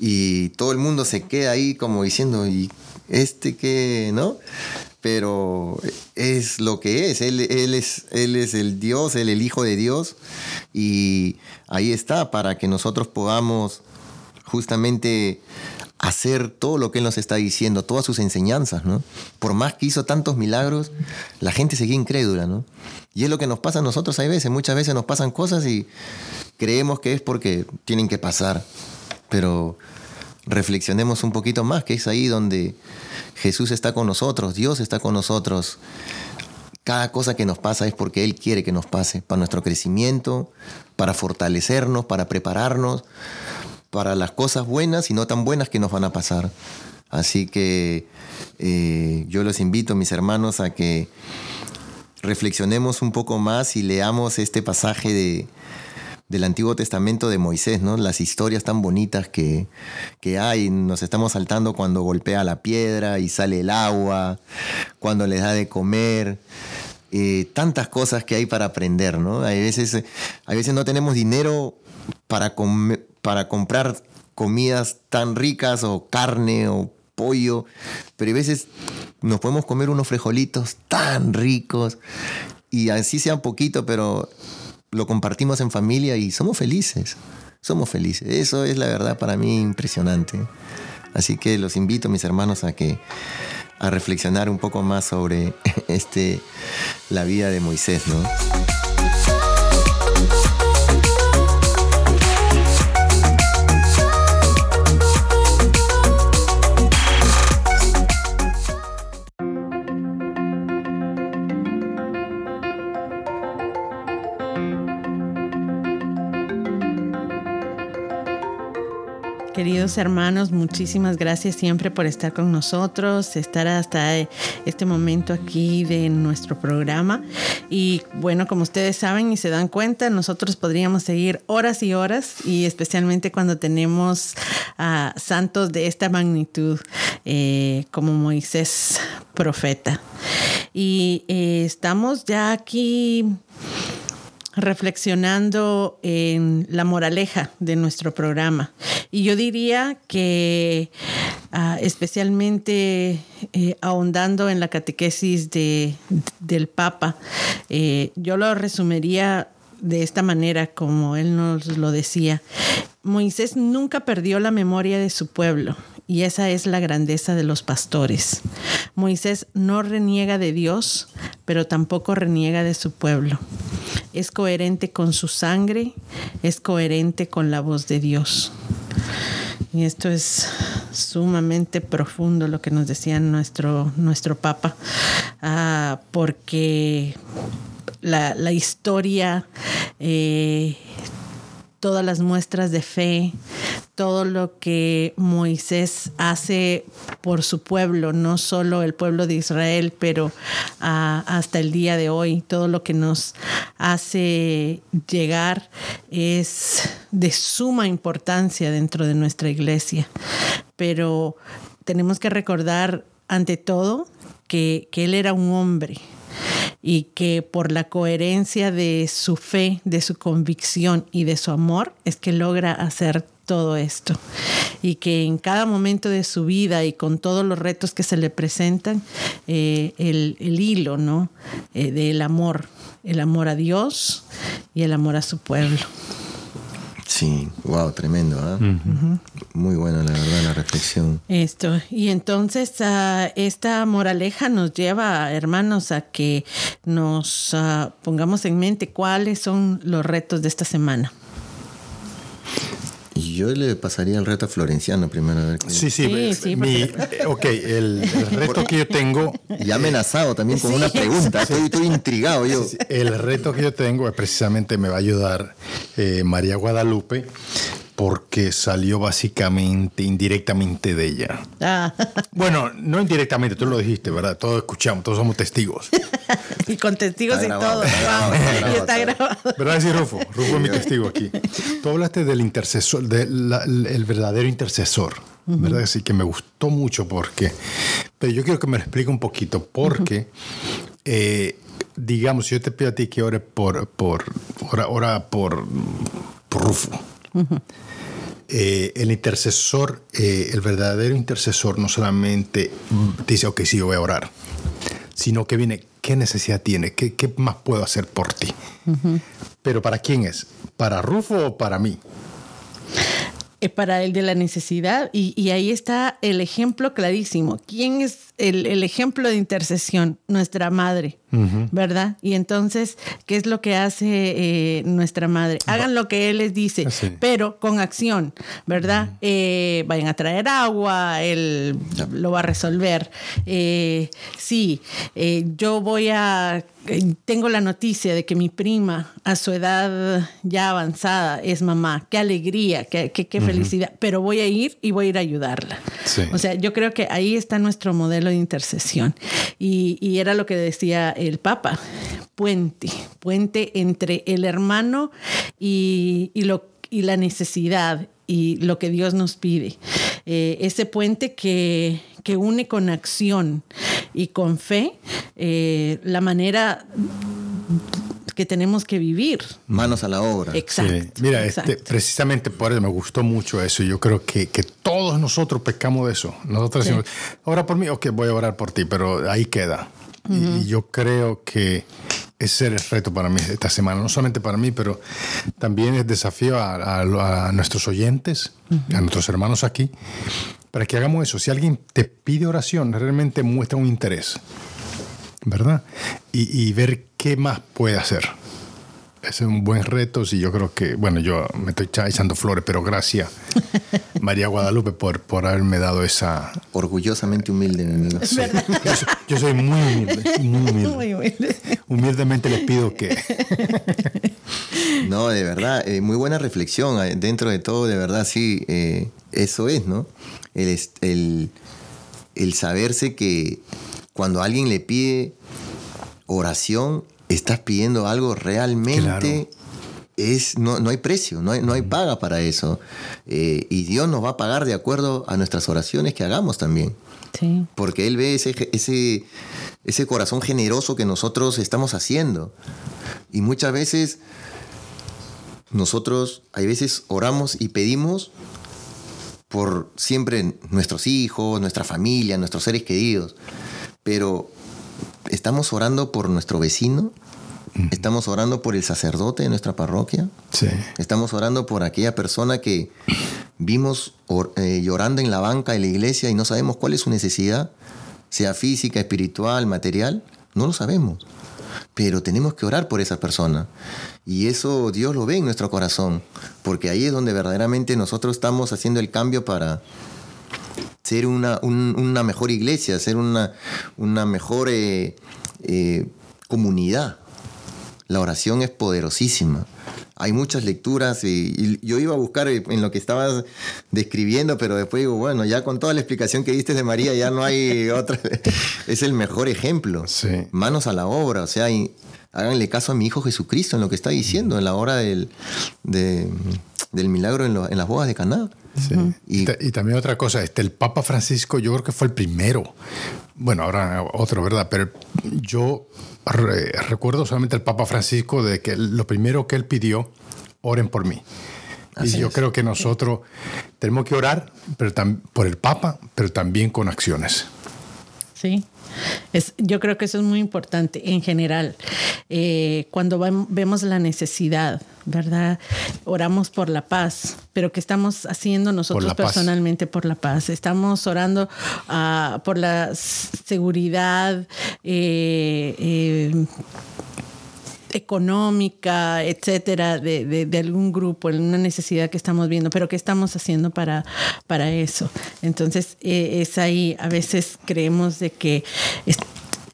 A: y todo el mundo se queda ahí como diciendo, ¿y este qué, no? Pero es lo que es. Él, él es. él es el Dios, él el Hijo de Dios. Y ahí está, para que nosotros podamos justamente hacer todo lo que Él nos está diciendo, todas sus enseñanzas, ¿no? Por más que hizo tantos milagros, la gente seguía incrédula, ¿no? Y es lo que nos pasa a nosotros hay veces, muchas veces nos pasan cosas y creemos que es porque tienen que pasar, pero reflexionemos un poquito más, que es ahí donde Jesús está con nosotros, Dios está con nosotros. Cada cosa que nos pasa es porque Él quiere que nos pase, para nuestro crecimiento, para fortalecernos, para prepararnos, para las cosas buenas y no tan buenas que nos van a pasar. Así que eh, yo los invito, mis hermanos, a que reflexionemos un poco más y leamos este pasaje de, del Antiguo Testamento de Moisés, ¿no? Las historias tan bonitas que, que, hay. Nos estamos saltando cuando golpea la piedra y sale el agua, cuando les da de comer. Eh, tantas cosas que hay para aprender, ¿no? Hay veces, veces no tenemos dinero para, comer para comprar comidas tan ricas o carne o pollo, pero a veces nos podemos comer unos frijolitos tan ricos y así sea poquito, pero lo compartimos en familia y somos felices, somos felices. Eso es la verdad para mí impresionante. Así que los invito, mis hermanos, a que a reflexionar un poco más sobre este la vida de Moisés, ¿no?
C: Queridos hermanos, muchísimas gracias siempre por estar con nosotros, estar hasta este momento aquí de nuestro programa. Y bueno, como ustedes saben y se dan cuenta, nosotros podríamos seguir horas y horas y especialmente cuando tenemos a santos de esta magnitud eh, como Moisés profeta. Y eh, estamos ya aquí reflexionando en la moraleja de nuestro programa. Y yo diría que ah, especialmente eh, ahondando en la catequesis de, del Papa, eh, yo lo resumiría de esta manera, como él nos lo decía. Moisés nunca perdió la memoria de su pueblo y esa es la grandeza de los pastores. Moisés no reniega de Dios, pero tampoco reniega de su pueblo. Es coherente con su sangre, es coherente con la voz de Dios. Y esto es sumamente profundo lo que nos decía nuestro, nuestro Papa, ah, porque la, historia, eh, todas las muestras de fe, todo lo que Moisés hace por su pueblo, no solo el pueblo de Israel, pero ah, hasta el día de hoy, todo lo que nos hace llegar es de suma importancia dentro de nuestra iglesia. Pero tenemos que recordar ante todo que, que él era un hombre, y que por la coherencia de su fe, de su convicción y de su amor es que logra hacer todo esto y que en cada momento de su vida y con todos los retos que se le presentan, eh, el, hilo ¿no? Eh, del amor, el amor a Dios y el amor a su pueblo.
A: Sí, wow, tremendo. ¿ah? Muy buena, la verdad, la reflexión.
C: Esto, y entonces uh, esta moraleja nos lleva, hermanos, a que nos uh, pongamos en mente cuáles son los retos de esta semana.
A: Yo le pasaría el reto a Florenciano primero. A ver
B: Sí, sí, sí, eh, ok, el, reto que yo tengo...
A: Y amenazado también con una pregunta, estoy, intrigado yo.
B: El reto que yo tengo es precisamente me va a ayudar eh, María Guadalupe porque salió básicamente indirectamente de ella. Ah. Bueno, no indirectamente, tú lo dijiste, ¿verdad? Todos escuchamos, todos somos testigos.
C: y con testigos y todo. y está grabado.
B: ¿Verdad? Sí, Rufo. Rufo es mi testigo aquí. Tú hablaste del intercesor, del verdadero intercesor. ¿Verdad? Así que me gustó mucho porque. Pero yo quiero que me lo explique un poquito porque. Eh, digamos, yo te pido a ti que ore por, por, ora, por, por Rufo. Eh, el intercesor, eh, el verdadero intercesor, no solamente dice, ok, sí, yo voy a orar, sino que viene, ¿qué necesidad tiene? ¿Qué, qué más puedo hacer por ti? Pero ¿para quién es? ¿Para Rufo o para mí?
C: Es para el de la necesidad y, y ahí está el ejemplo clarísimo. ¿Quién es el, ejemplo de intercesión, nuestra madre, ¿verdad? Y entonces, ¿qué es lo que hace eh, nuestra madre? Hagan lo que Él les dice, pero con acción, ¿verdad? Eh, vayan a traer agua, Él lo va a resolver. Eh, sí, yo voy a tengo la noticia de que mi prima a su edad ya avanzada es mamá. Qué alegría, qué, qué, felicidad. Pero voy a ir y voy a ir a ayudarla. O sea, yo creo que ahí está nuestro modelo de intercesión. Y, era lo que decía el Papa, puente, puente entre el hermano y, lo, y la necesidad y lo que Dios nos pide. Eh, ese puente que, que, une con acción y con fe eh, la manera que tenemos que vivir.
A: Manos a la obra.
C: Exacto.
B: Mira, este, precisamente por eso me gustó mucho eso. Yo creo que, que todos nosotros pecamos de eso. Nosotros decimos, ora por mí, ok, voy a orar por ti, pero ahí queda. Y yo creo que ese es el reto para mí esta semana, no solamente para mí, pero también es desafío a, nuestros oyentes, a nuestros hermanos aquí, para que hagamos eso. Si alguien te pide oración, realmente muestra un interés. ¿Verdad? Y, ver qué más puede hacer. Ese es un buen reto, y yo creo que, bueno, yo me estoy echando flores, pero gracias, María Guadalupe, por, por haberme dado esa...
A: Orgullosamente humilde, mi amigo.
B: Yo, soy, muy humilde, muy humilde. Humildemente les pido que...
A: no, de verdad, eh, muy buena reflexión. Eh, dentro de todo, de verdad, sí, eh, eso es, ¿no? El, el, el saberse que cuando alguien le pide oración, estás pidiendo algo realmente... Es, no, no, hay precio, no hay, no hay paga para eso. Eh, y Dios nos va a pagar de acuerdo a nuestras oraciones que hagamos también. Sí. Porque Él ve ese, ese, ese corazón generoso que nosotros estamos haciendo. Y muchas veces nosotros, hay veces oramos y pedimos por siempre nuestros hijos, nuestra familia, nuestros seres queridos pero estamos orando por nuestro vecino, estamos orando por el sacerdote de nuestra parroquia, estamos orando por aquella persona que vimos eh, llorando en la banca de la iglesia y no sabemos cuál es su necesidad, sea física, espiritual, material, no lo sabemos. Pero tenemos que orar por esa persona. Y eso Dios lo ve en nuestro corazón, porque ahí es donde verdaderamente nosotros estamos haciendo el cambio para, ser una, mejor iglesia, ser una, una mejor eh, eh, comunidad. La oración es poderosísima. Hay muchas lecturas y, yo iba a buscar en lo que estabas describiendo, pero después digo, bueno, ya con toda la explicación que diste de María ya no hay otra. es el mejor ejemplo. Manos a la obra, o sea, háganle caso a mi Hijo Jesucristo en lo que está diciendo en la hora del, del milagro en, en las bodas de Caná.
B: Y, también otra cosa, este, el Papa Francisco yo creo que fue el primero, bueno, ahora otro, ¿verdad? Pero yo recuerdo solamente el Papa Francisco de que lo primero que él pidió, oren por mí. y yo creo que nosotros tenemos que orar pero por el Papa, pero también con acciones.
C: Sí. Es, yo creo que eso es muy importante en general. Eh, cuando vemos la necesidad, ¿verdad? Oramos por la paz, pero ¿qué estamos haciendo nosotros personalmente por la paz? Estamos orando uh, por la seguridad. Eh, eh, económica, etcétera, de, de, algún grupo, en una necesidad que estamos viendo, pero ¿qué estamos haciendo para, para eso? Entonces, eh, es ahí, a veces creemos de que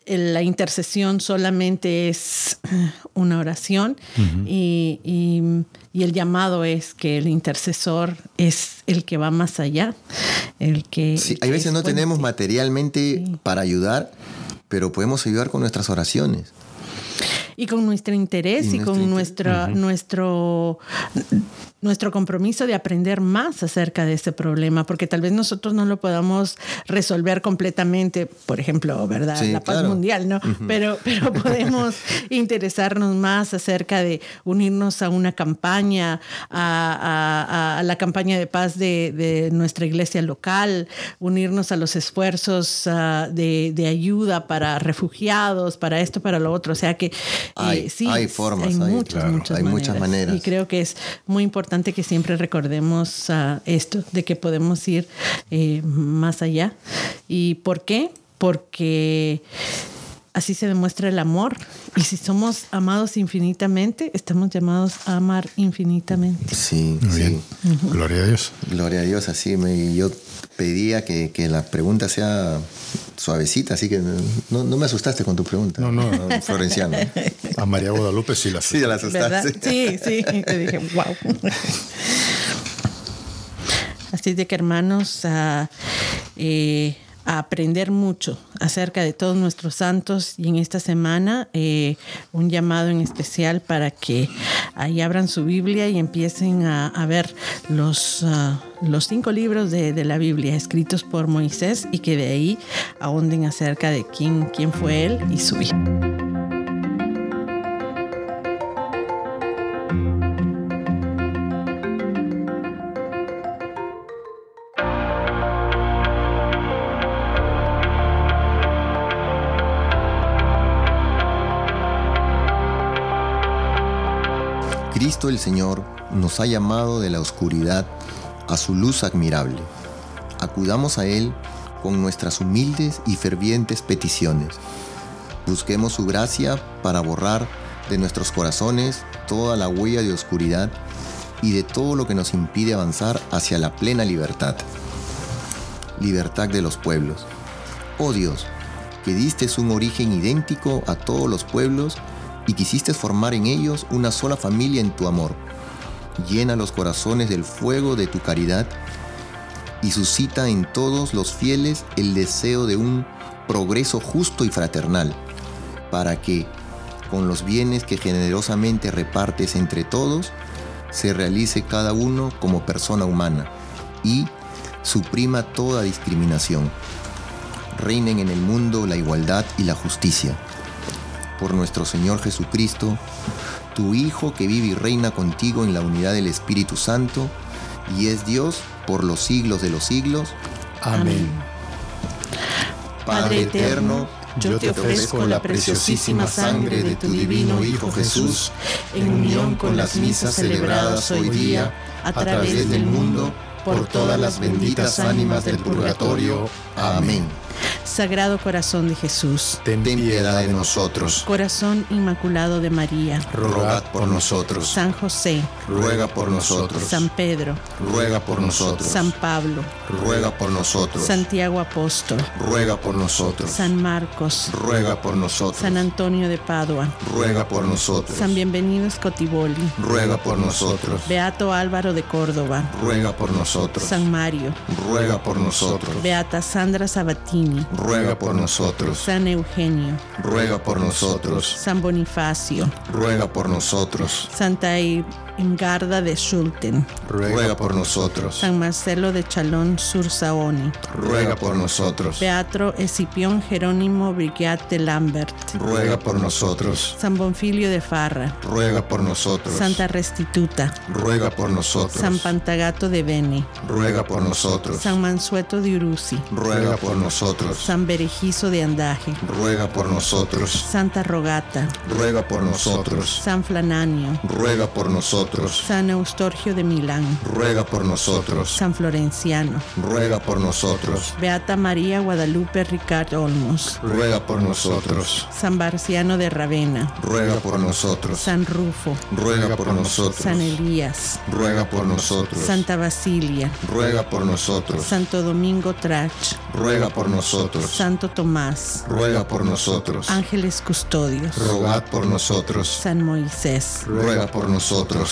C: la intercesión solamente es una oración y, y, el llamado es que el intercesor es el que va más allá, el que...
A: Sí, hay veces no tenemos materialmente para ayudar, pero podemos ayudar con nuestras oraciones.
C: Y con nuestro interés y, con nuestro, nuestro, nuestro compromiso de aprender más acerca de este problema, porque tal vez nosotros no lo podamos resolver completamente, por ejemplo, ¿verdad? la paz mundial, ¿no? pero, pero podemos interesarnos más acerca de unirnos a una campaña, a, la campaña de paz de, nuestra iglesia local, unirnos a los esfuerzos ah, de, ayuda para refugiados, para esto, para lo otro. O sea que
A: eh, sí, hay formas, hay, muchas, maneras.
C: Y creo que es muy importante que siempre recordemos uh, esto, de que podemos ir eh, más allá. ¿Y por qué? Porque así se demuestra el amor. Y si somos amados infinitamente, estamos llamados a amar infinitamente.
A: Sí,
D: Muy Bien. Gloria a Dios.
A: Gloria a Dios, así me, yo pedía que, que la pregunta sea suavecita, así que no, no, me asustaste con tu pregunta.
D: No, no.
A: Florenciano.
D: A María Guadalupe sí la
A: asustaste. Sí, la asustaste.
C: Sí, sí. Te dije, wow. Así de que hermanos, uh, eh, a aprender mucho acerca de todos nuestros santos y en esta semana eh, un llamado en especial para que ahí abran su Biblia y empiecen a, ver los, ah, los cinco libros de, de, la Biblia escritos por Moisés y que de ahí ahonden acerca de quién, quién fue él y su vida.
A: Cristo el Señor nos ha llamado de la oscuridad a su luz admirable. Acudamos a Él con nuestras humildes y fervientes peticiones. Busquemos su gracia para borrar de nuestros corazones toda la huella de oscuridad y de todo lo que nos impide avanzar hacia la plena libertad. Libertad de los pueblos. Oh Dios, que diste un origen idéntico a todos los pueblos y quisiste formar en ellos una sola familia en tu amor. Llena los corazones del fuego de tu caridad y suscita en todos los fieles el deseo de un progreso justo y fraternal, para que, con los bienes que generosamente repartes entre todos, se realice cada uno como persona humana y suprima toda discriminación. Reinen en el mundo la igualdad y la justicia por nuestro Señor Jesucristo, tu Hijo que vive y reina contigo en la unidad del Espíritu Santo, y es Dios por los siglos de los siglos.
C: Amén.
B: Padre eterno, yo te ofrezco la preciosísima sangre de tu divino Hijo Jesús, en unión con las misas celebradas hoy día a través del mundo, por todas las benditas ánimas del purgatorio. Amén.
C: Sagrado Corazón de Jesús,
B: ten piedad de nosotros.
C: Corazón Inmaculado de María,
B: rogad por nosotros.
C: San José,
B: ruega por nosotros.
C: San Pedro,
B: ruega por nosotros.
C: San Pablo,
B: ruega por nosotros.
C: Santiago Apóstol,
B: ruega por nosotros.
C: San Marcos,
B: ruega por nosotros.
C: San Antonio de Padua,
B: ruega por nosotros.
C: San Bienvenido Scotiboli,
B: ruega por nosotros.
C: Beato Álvaro de Córdoba,
B: ruega por nosotros.
C: San Mario,
B: ruega por nosotros.
C: Beata Sandra Sabatini,
B: ruega por nosotros.
C: San Eugenio,
B: ruega por nosotros.
C: San Bonifacio,
B: ruega por nosotros.
C: Santa Ingarda de Schulten,
B: ruega por nosotros.
C: San Marcelo de Chalón sur Saoni,
B: ruega por nosotros.
C: Teatro Escipión Jerónimo Brigiat de Lambert,
B: ruega por nosotros.
C: San Bonfilio de Farra,
B: ruega por nosotros.
C: Santa Restituta,
B: ruega por nosotros.
C: San Pantagato de Bene,
B: ruega por nosotros.
C: San Mansueto de Uruzi,
B: ruega por nosotros.
C: San Berejizo de Andaje,
B: ruega por nosotros.
C: Santa Rogata,
B: ruega por nosotros.
C: San Flananio,
B: ruega por nosotros.
C: San Eustorgio de Milán,
B: ruega por nosotros.
C: San Florenciano,
B: ruega por nosotros.
C: Beata María Guadalupe Ricard Olmos,
B: ruega por nosotros.
C: San Barciano de Ravenna,
B: ruega por nosotros.
C: San Rufo,
B: ruega por nosotros.
C: San Elías,
B: ruega por nosotros.
C: Santa Basilia,
B: ruega por nosotros.
C: Santo Domingo Trach,
B: ruega por nosotros.
C: Santo Tomás,
B: ruega por nosotros.
C: Ángeles Custodios,
B: rogad por nosotros.
C: San Moisés,
B: ruega por nosotros.